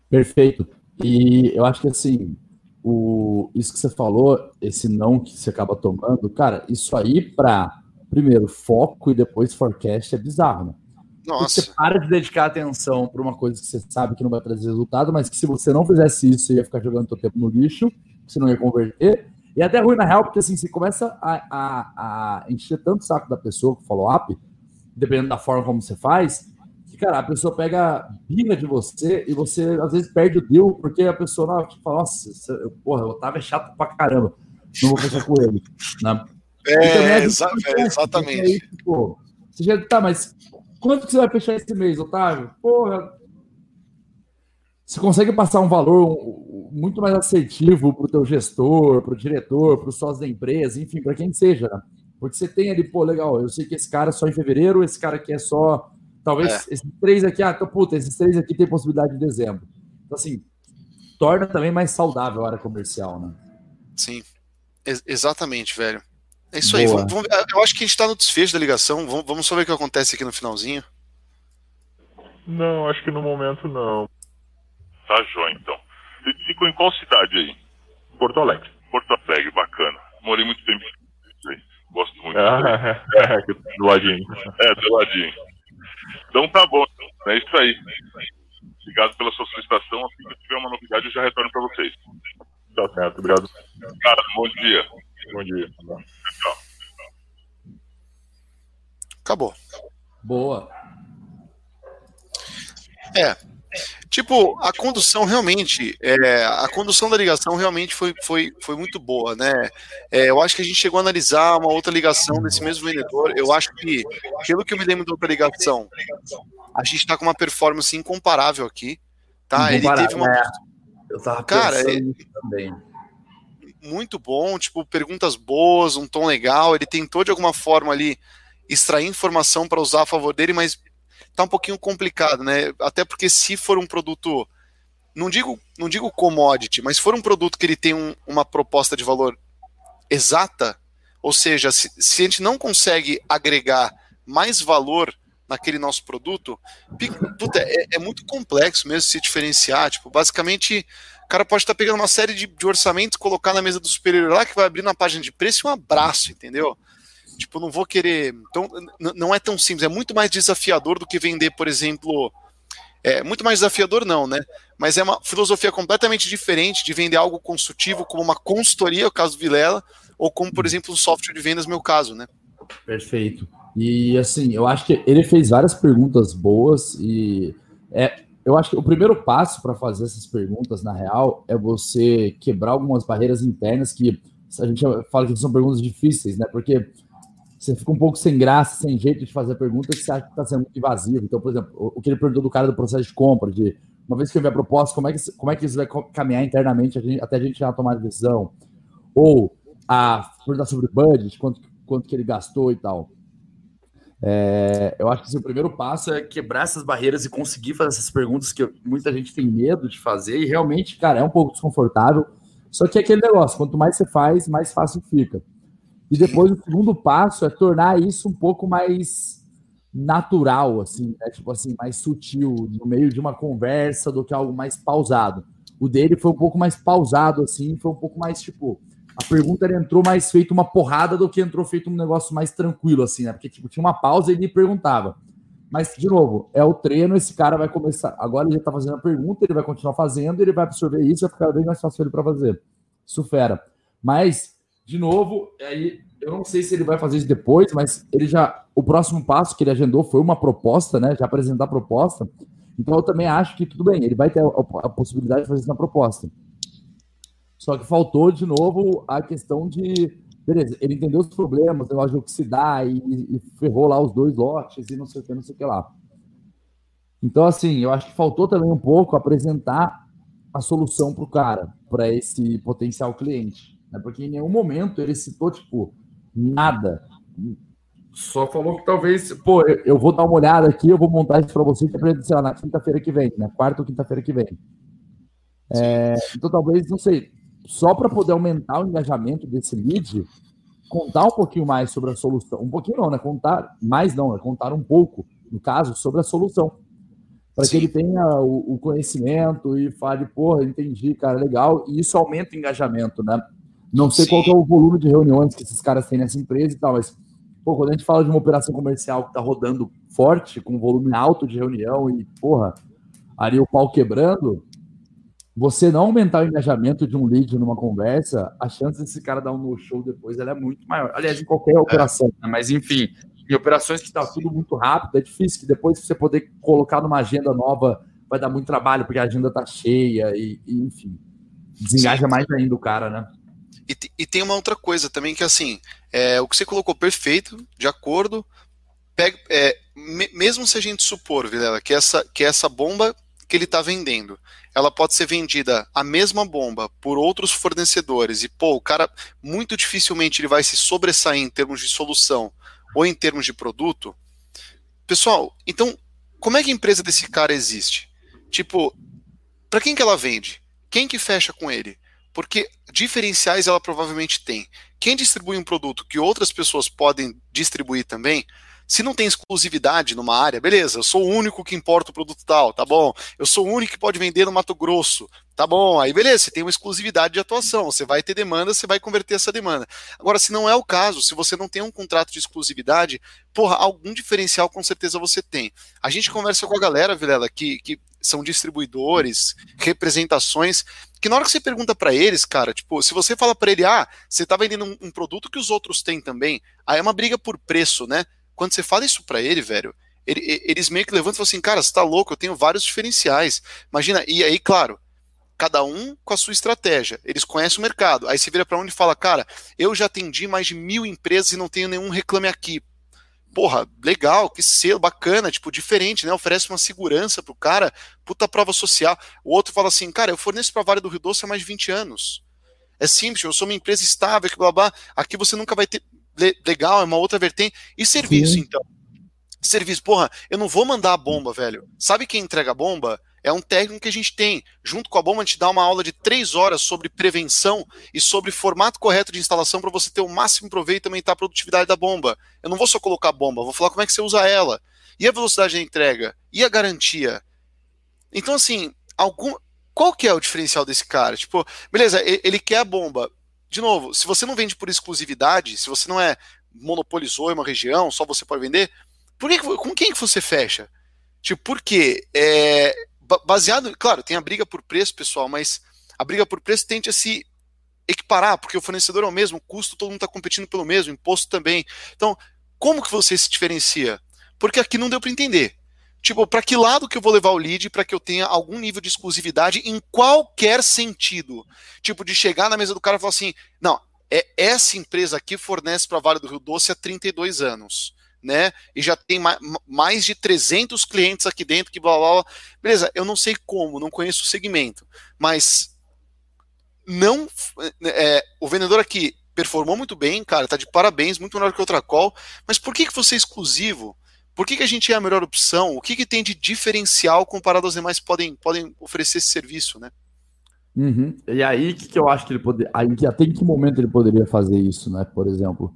Perfeito. E eu acho que assim, o, isso que você falou, esse não que você acaba tomando, cara, isso aí para primeiro foco e depois forecast é bizarro, né? Nossa. Você para de dedicar atenção para uma coisa que você sabe que não vai trazer resultado, mas que se você não fizesse isso, você ia ficar jogando seu tempo no lixo você não ia converter. E é até ruim, na real, porque assim, você começa a, a, a encher tanto o saco da pessoa com follow-up, dependendo da forma como você faz, cara, a pessoa pega birra de você e você, às vezes, perde o deal, porque a pessoa não, tipo, fala, nossa, você, porra, o Otávio é chato pra caramba, não vou fechar com ele. Né? É, exa é exatamente. Aí, tipo, você já, tá, mas quanto que você vai fechar esse mês, Otávio? Porra, você consegue passar um valor muito mais assertivo para o teu gestor, para o diretor, para os sócios da empresa, enfim, para quem seja. Né? Porque você tem ali, pô, legal, eu sei que esse cara é só em fevereiro, esse cara aqui é só. Talvez é. esses três aqui, ah, então, puta, esses três aqui tem possibilidade de dezembro. Então, assim, torna também mais saudável a área comercial, né? Sim, Ex exatamente, velho. É isso Boa. aí. Vamos, vamos, eu acho que a gente está no desfecho da ligação. Vamos, vamos só ver o que acontece aqui no finalzinho. Não, acho que no momento não. Tá, João, então. Você ficou em qual cidade aí? Porto Alegre. Porto Alegre, bacana. Morei muito tempo aí. Gosto muito. Ah, é, do ladinho. É, do ladinho. Então tá bom. É isso aí. Obrigado pela sua solicitação. Assim que tiver uma novidade, eu já retorno para vocês. Tá certo, obrigado. Cara, bom dia. Bom dia. Tchau. Acabou. Boa. É, Tipo, a condução realmente, é, a condução da ligação realmente foi, foi, foi muito boa, né? É, eu acho que a gente chegou a analisar uma outra ligação desse mesmo vendedor. Eu acho que, pelo que eu me lembro da outra ligação, a gente está com uma performance incomparável aqui, tá? Ele teve uma. É. Eu tava Cara, ele... também. Muito bom, tipo, perguntas boas, um tom legal. Ele tentou de alguma forma ali extrair informação para usar a favor dele, mas tá um pouquinho complicado, né? Até porque se for um produto, não digo, não digo commodity, mas for um produto que ele tem um, uma proposta de valor exata, ou seja, se, se, a gente não consegue agregar mais valor naquele nosso produto, puta, é, é, muito complexo mesmo se diferenciar. Tipo, basicamente, o cara pode estar tá pegando uma série de, de orçamentos, colocar na mesa do superior lá, que vai abrir na página de preço e um abraço, entendeu? Tipo, não vou querer. Então, não é tão simples, é muito mais desafiador do que vender, por exemplo. É muito mais desafiador, não, né? Mas é uma filosofia completamente diferente de vender algo consultivo como uma consultoria, o caso do Vilela, ou como, por exemplo, um software de vendas, meu caso, né? Perfeito. E assim, eu acho que ele fez várias perguntas boas e é, eu acho que o primeiro passo para fazer essas perguntas, na real, é você quebrar algumas barreiras internas que a gente fala que são perguntas difíceis, né? Porque você fica um pouco sem graça, sem jeito de fazer a pergunta que você acha que está sendo muito invasivo. Então, por exemplo, o que ele perguntou do cara do processo de compra, de uma vez que eu vi a proposta, como é que, como é que isso vai caminhar internamente a gente, até a gente já tomar a decisão? Ou a perguntar sobre o budget, quanto, quanto que ele gastou e tal. É, eu acho que assim, o primeiro passo é quebrar essas barreiras e conseguir fazer essas perguntas que muita gente tem medo de fazer, e realmente, cara, é um pouco desconfortável. Só que é aquele negócio, quanto mais você faz, mais fácil fica. E depois o segundo passo é tornar isso um pouco mais natural, assim, né? tipo assim, mais sutil, no meio de uma conversa do que algo mais pausado. O dele foi um pouco mais pausado, assim, foi um pouco mais tipo. A pergunta ele entrou mais feito uma porrada do que entrou feito um negócio mais tranquilo, assim, né? Porque tipo, tinha uma pausa e ele perguntava. Mas, de novo, é o treino, esse cara vai começar. Agora ele já tá fazendo a pergunta, ele vai continuar fazendo, ele vai absorver isso, vai ficar bem mais fácil ele para fazer. Isso fera. Mas de novo, aí eu não sei se ele vai fazer isso depois, mas ele já. O próximo passo que ele agendou foi uma proposta, né? Já apresentar a proposta. Então eu também acho que tudo bem, ele vai ter a, a possibilidade de fazer isso na proposta. Só que faltou de novo a questão de. Beleza, ele entendeu os problemas, o negócio de oxidar e, e ferrou lá os dois lotes e não sei o que, não sei o que lá. Então, assim, eu acho que faltou também um pouco apresentar a solução para o cara, para esse potencial cliente. Né? Porque em nenhum momento ele citou, tipo, nada. Só falou que talvez, pô, eu vou dar uma olhada aqui, eu vou montar isso para você e sei lá, na quinta-feira que vem, né? Quarta ou quinta-feira que vem. É, então, talvez, não sei, só para poder aumentar o engajamento desse lead, contar um pouquinho mais sobre a solução. Um pouquinho não, né? Contar mais não, é contar um pouco, no caso, sobre a solução. Para que ele tenha o, o, conhecimento e fale, porra, entendi, cara, legal. E isso aumenta o engajamento, né? Não sei Sim. qual é o volume de reuniões que esses caras têm nessa empresa e tal, mas pô, quando a gente fala de uma operação comercial que está rodando forte, com volume alto de reunião e, porra, ali o pau quebrando, você não aumentar o engajamento de um lead numa conversa, a chance desse cara dar um no-show depois ela é muito maior. Aliás, em qualquer é. operação, né? mas enfim, em operações que está tudo muito rápido, é difícil que depois você poder colocar numa agenda nova vai dar muito trabalho, porque a agenda está cheia e, e enfim, desengaja Sim. mais ainda o cara, né? E, e tem uma outra coisa também que assim, é, o que você colocou perfeito, de acordo. Pega, é, me, mesmo se a gente supor, Vilela, que essa, que essa bomba que ele está vendendo, ela pode ser vendida a mesma bomba por outros fornecedores e pô, o cara muito dificilmente ele vai se sobressair em termos de solução ou em termos de produto. Pessoal, então como é que a empresa desse cara existe? Tipo, para quem que ela vende? Quem que fecha com ele? Porque diferenciais ela provavelmente tem. Quem distribui um produto que outras pessoas podem distribuir também, se não tem exclusividade numa área, beleza, eu sou o único que importa o produto tal, tá bom. Eu sou o único que pode vender no Mato Grosso, tá bom. Aí beleza, você tem uma exclusividade de atuação, você vai ter demanda, você vai converter essa demanda. Agora, se não é o caso, se você não tem um contrato de exclusividade, porra, algum diferencial com certeza você tem. A gente conversa com a galera, Vilela, que, que são distribuidores, representações, que na hora que você pergunta para eles, cara, tipo, se você fala para ele, ah, você tá vendendo um, um, produto que os outros têm também, aí é uma briga por preço, né? Quando você fala isso para ele, velho, eles meio que levantam e falam assim, cara, você tá louco, eu tenho vários diferenciais. Imagina, e aí, claro, cada um com a sua estratégia. Eles conhecem o mercado. Aí você vira para onde e fala, cara, eu já atendi mais de mil empresas e não tenho nenhum reclame aqui. Porra, legal, que selo, bacana, tipo, diferente, né? Oferece uma segurança pro cara, puta prova social. O outro fala assim, cara, eu forneço pra Vale do Rio Doce há mais de 20 anos. É simples, eu sou uma empresa estável, que blá blá. Aqui você nunca vai ter. Legal, é uma outra vertente. E serviço, Sim. então? Serviço, porra, eu não vou mandar a bomba, velho. Sabe quem entrega a bomba? É um técnico que a gente tem. Junto com a bomba, a gente dá uma aula de três horas sobre prevenção e sobre formato correto de instalação para você ter o máximo proveito e aumentar a produtividade da bomba. Eu não vou só colocar a bomba, vou falar como é que você usa ela. E a velocidade da entrega? E a garantia? Então, assim, algum, qual que é o diferencial desse cara? Tipo, beleza, ele quer a bomba. De novo, se você não vende por exclusividade, se você não é monopolizou em uma região, só você pode vender, por que, com quem que você fecha? Tipo, por quê? É, baseado, claro, tem a briga por preço, pessoal, mas a briga por preço tende a se equiparar, porque o fornecedor é o mesmo, o custo todo mundo está competindo pelo mesmo, imposto também. Então, como que você se diferencia? Porque aqui não deu para entender. Tipo, para que lado que eu vou levar o lead para que eu tenha algum nível de exclusividade em qualquer sentido? Tipo, de chegar na mesa do cara e falar assim: não, é essa empresa aqui fornece para Vale do Rio Doce há 32 anos né? E já tem mais de 300 clientes aqui dentro que blá, blá blá. Beleza, eu não sei como, não conheço o segmento, mas não é, o vendedor aqui performou muito bem, cara, tá de parabéns, muito melhor que outra call, mas por que que você é exclusivo? Por que, que a gente é a melhor opção? O que, que tem de diferencial comparado aos demais que podem, podem oferecer esse serviço, né? Uhum. E aí, que, que eu acho que ele poderia. Até em que momento ele poderia fazer isso, né? Por exemplo,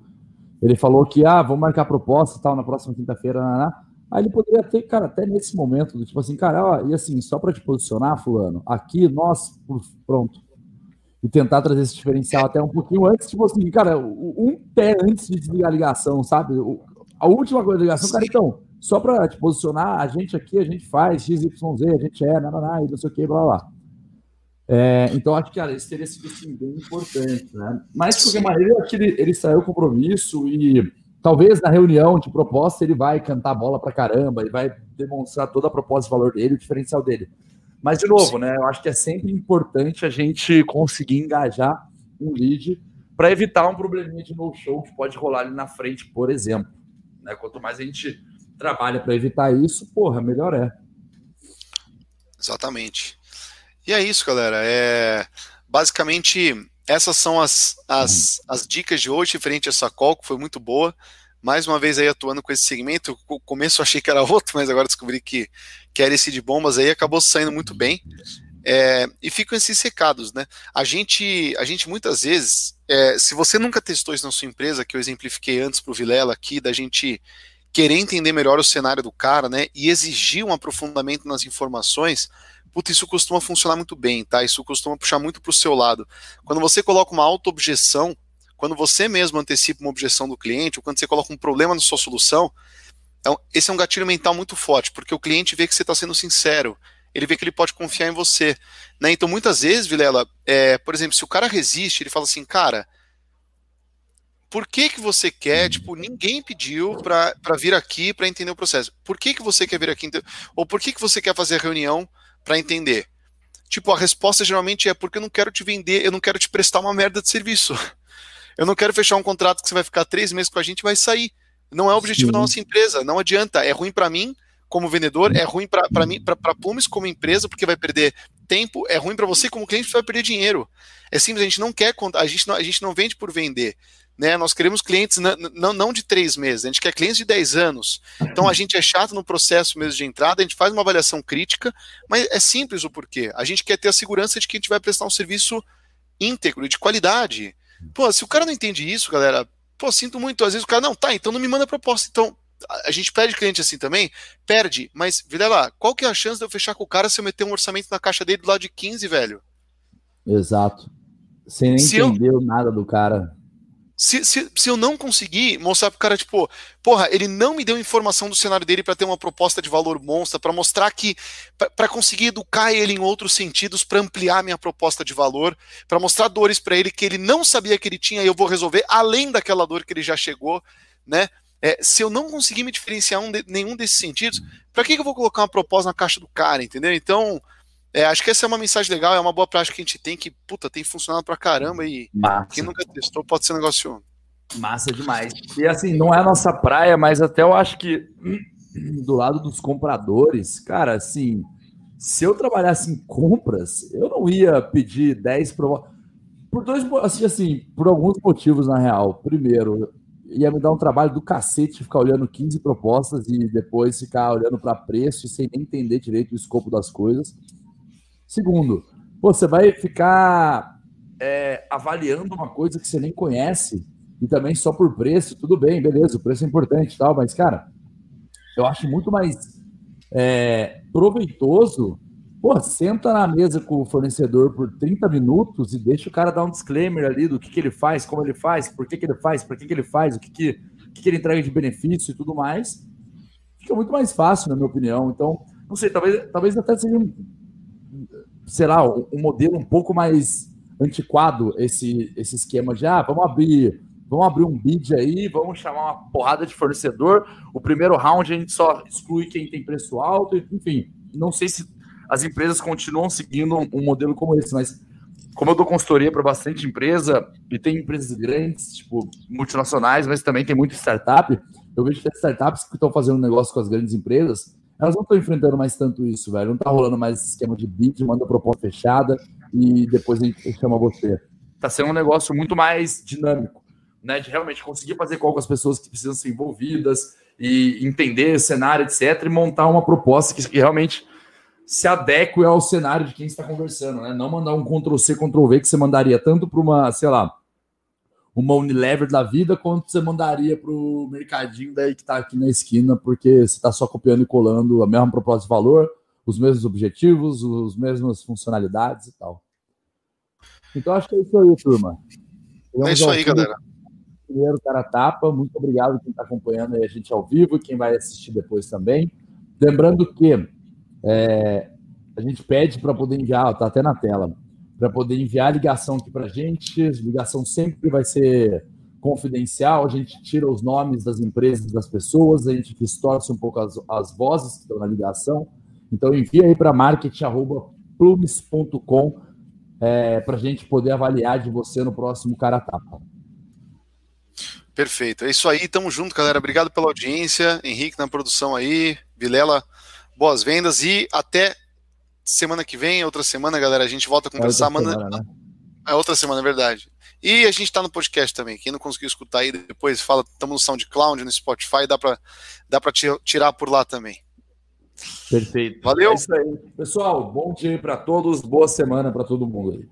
ele falou que, ah, vamos marcar proposta tal na próxima quinta-feira. Aí ele poderia ter, cara, até nesse momento, tipo assim, cara, ó, e assim, só para te posicionar, fulano, aqui nós, pronto. E tentar trazer esse diferencial até um pouquinho antes, tipo assim, cara, um pé antes de desligar a ligação, sabe? A última coisa da ligação, cara, então, só para te posicionar, a gente aqui, a gente faz XYZ, a gente é, nananá, e não sei o que, blá blá. É, então, acho que, cara, isso teria sido assim, bem importante, né? Mas, de qualquer maneira, que ele, ele saiu compromisso e talvez na reunião de proposta ele vai cantar bola pra caramba e vai demonstrar toda a proposta de valor dele, o diferencial dele. Mas, de novo, né? Eu acho que é sempre importante a gente conseguir engajar um lead para evitar um probleminha de no-show que pode rolar ali na frente, por exemplo. Né? Quanto mais a gente trabalha para evitar isso, porra, melhor é. Exatamente. E é isso, galera. É, basicamente, essas são as, as, as dicas de hoje referente a essa call, que foi muito boa. Mais uma vez aí atuando com esse segmento. No começo eu achei que era outro, mas agora descobri que, que era esse de bombas aí, acabou saindo muito bem. É, e ficam esses recados, né? A gente, a gente muitas vezes, é, se você nunca testou isso na sua empresa, que eu exemplifiquei antes para o Vilela aqui, da gente querer entender melhor o cenário do cara, né? E exigir um aprofundamento nas informações, puta, isso costuma funcionar muito bem, tá? Isso costuma puxar muito para o seu lado. Quando você coloca uma auto-objeção, quando você mesmo antecipa uma objeção do cliente, ou quando você coloca um problema na sua solução, então, esse é um gatilho mental muito forte, porque o cliente vê que você está sendo sincero, ele vê que ele pode confiar em você. Né? Então, muitas vezes, Vilela, é, por exemplo, se o cara resiste, ele fala assim, cara, por que, que você quer, tipo, ninguém pediu para vir aqui para entender o processo. Por que, que você quer vir aqui? Ou por que, que você quer fazer a reunião para entender? Tipo, a resposta geralmente é porque eu não quero te vender, eu não quero te prestar uma merda de serviço. Eu não quero fechar um contrato que você vai ficar três meses com a gente e vai sair. Não é o objetivo Sim. da nossa empresa. Não adianta. É ruim para mim como vendedor, é ruim para mim, para Pumes como empresa, porque vai perder tempo. É ruim para você como cliente, porque vai perder dinheiro. É simples. A gente não quer, a gente não, a gente não vende por vender. Né? Nós queremos clientes não, não de três meses, a gente quer clientes de 10 anos. Então a gente é chato no processo mesmo de entrada, a gente faz uma avaliação crítica, mas é simples o porquê. A gente quer ter a segurança de que a gente vai prestar um serviço íntegro, de qualidade. Pô, se o cara não entende isso, galera, pô, sinto muito. Às vezes o cara, não, tá, então não me manda proposta. Então, a gente perde cliente assim também? Perde, mas, vira lá, qual que é a chance de eu fechar com o cara se eu meter um orçamento na caixa dele do lado de 15, velho? Exato. Sem nem se entender eu... nada do cara. Se, se, se eu não conseguir mostrar pro cara, tipo, porra, ele não me deu informação do cenário dele para ter uma proposta de valor monstra, para mostrar que, para conseguir educar ele em outros sentidos, para ampliar minha proposta de valor, para mostrar dores para ele que ele não sabia que ele tinha e eu vou resolver, além daquela dor que ele já chegou, né? É, se eu não conseguir me diferenciar um de, nenhum desses sentidos, para que, que eu vou colocar uma proposta na caixa do cara, entendeu? Então, é, acho que essa é uma mensagem legal, é uma boa prática que a gente tem, que, puta, tem funcionado pra caramba e Massa. quem nunca testou pode ser um negócio. Massa demais. E assim, não é a nossa praia, mas até eu acho que do lado dos compradores, cara, assim, se eu trabalhasse em compras, eu não ia pedir 10 propostas. Por dois, assim, assim, por alguns motivos, na real. Primeiro, ia me dar um trabalho do cacete ficar olhando 15 propostas e depois ficar olhando para preço sem nem entender direito o escopo das coisas. Segundo, você vai ficar é, avaliando uma coisa que você nem conhece e também só por preço, tudo bem, beleza, o preço é importante e tal, mas, cara, eu acho muito mais é, proveitoso. Pô, senta na mesa com o fornecedor por 30 minutos e deixa o cara dar um disclaimer ali do que, que ele faz, como ele faz, por que, que ele faz, por que, que ele faz, o que, que, que, que ele entrega de benefício e tudo mais. Fica muito mais fácil, na minha opinião. Então, não sei, talvez, talvez até seja um, sei lá, um modelo um pouco mais antiquado esse, esse esquema de ah, vamos abrir Vamos abrir um bid aí, vamos chamar uma porrada de fornecedor. O primeiro round a gente só exclui quem tem preço alto, enfim. Não sei se as empresas continuam seguindo um, modelo como esse, mas como eu dou consultoria para bastante empresa, e tem empresas grandes, tipo multinacionais, mas também tem muita startup, eu vejo que as startups que estão fazendo negócio com as grandes empresas, elas não estão enfrentando mais tanto isso, velho. Não está rolando mais esse esquema de bid, manda proposta fechada e depois a gente chama você. Está sendo um negócio muito mais dinâmico né, de realmente conseguir fazer com as pessoas que precisam ser envolvidas e entender o cenário, etc., e montar uma proposta que, que realmente se adeque ao cenário de quem está conversando, né? Não mandar um Ctrl-C, Ctrl-V que você mandaria tanto para uma, sei lá, uma Unilever da vida, quanto você mandaria para o mercadinho daí que está aqui na esquina, porque você está só copiando e colando a mesma proposta de valor, os mesmos objetivos, as mesmas funcionalidades e tal. Então acho que é isso aí, turma. é isso aí, galera primeiro Cara Tapa. Muito obrigado quem está acompanhando a gente ao vivo e quem vai assistir depois também. Lembrando que é, a gente pede para poder enviar, está até na tela, para poder enviar ligação aqui para a gente. Ligação sempre vai ser confidencial, a gente tira os nomes das empresas das pessoas, a gente distorce um pouco as, as vozes que estão na ligação. Então envia aí para marketing.plumes.com é, para a gente poder avaliar de você no próximo Cara Tapa. Perfeito. É isso aí. Tamo junto, galera. Obrigado pela audiência. Henrique na produção aí. Vilela, boas vendas. E até semana que vem, outra semana, galera. A gente volta a conversar. É outra semana, né? É outra semana, é verdade. E a gente tá no podcast também. Quem não conseguiu escutar aí, depois fala. Estamos no SoundCloud, no Spotify. Dá para dá pra tirar por lá também. Perfeito. Valeu. É isso aí. Pessoal, bom dia para todos. Boa semana para todo mundo aí.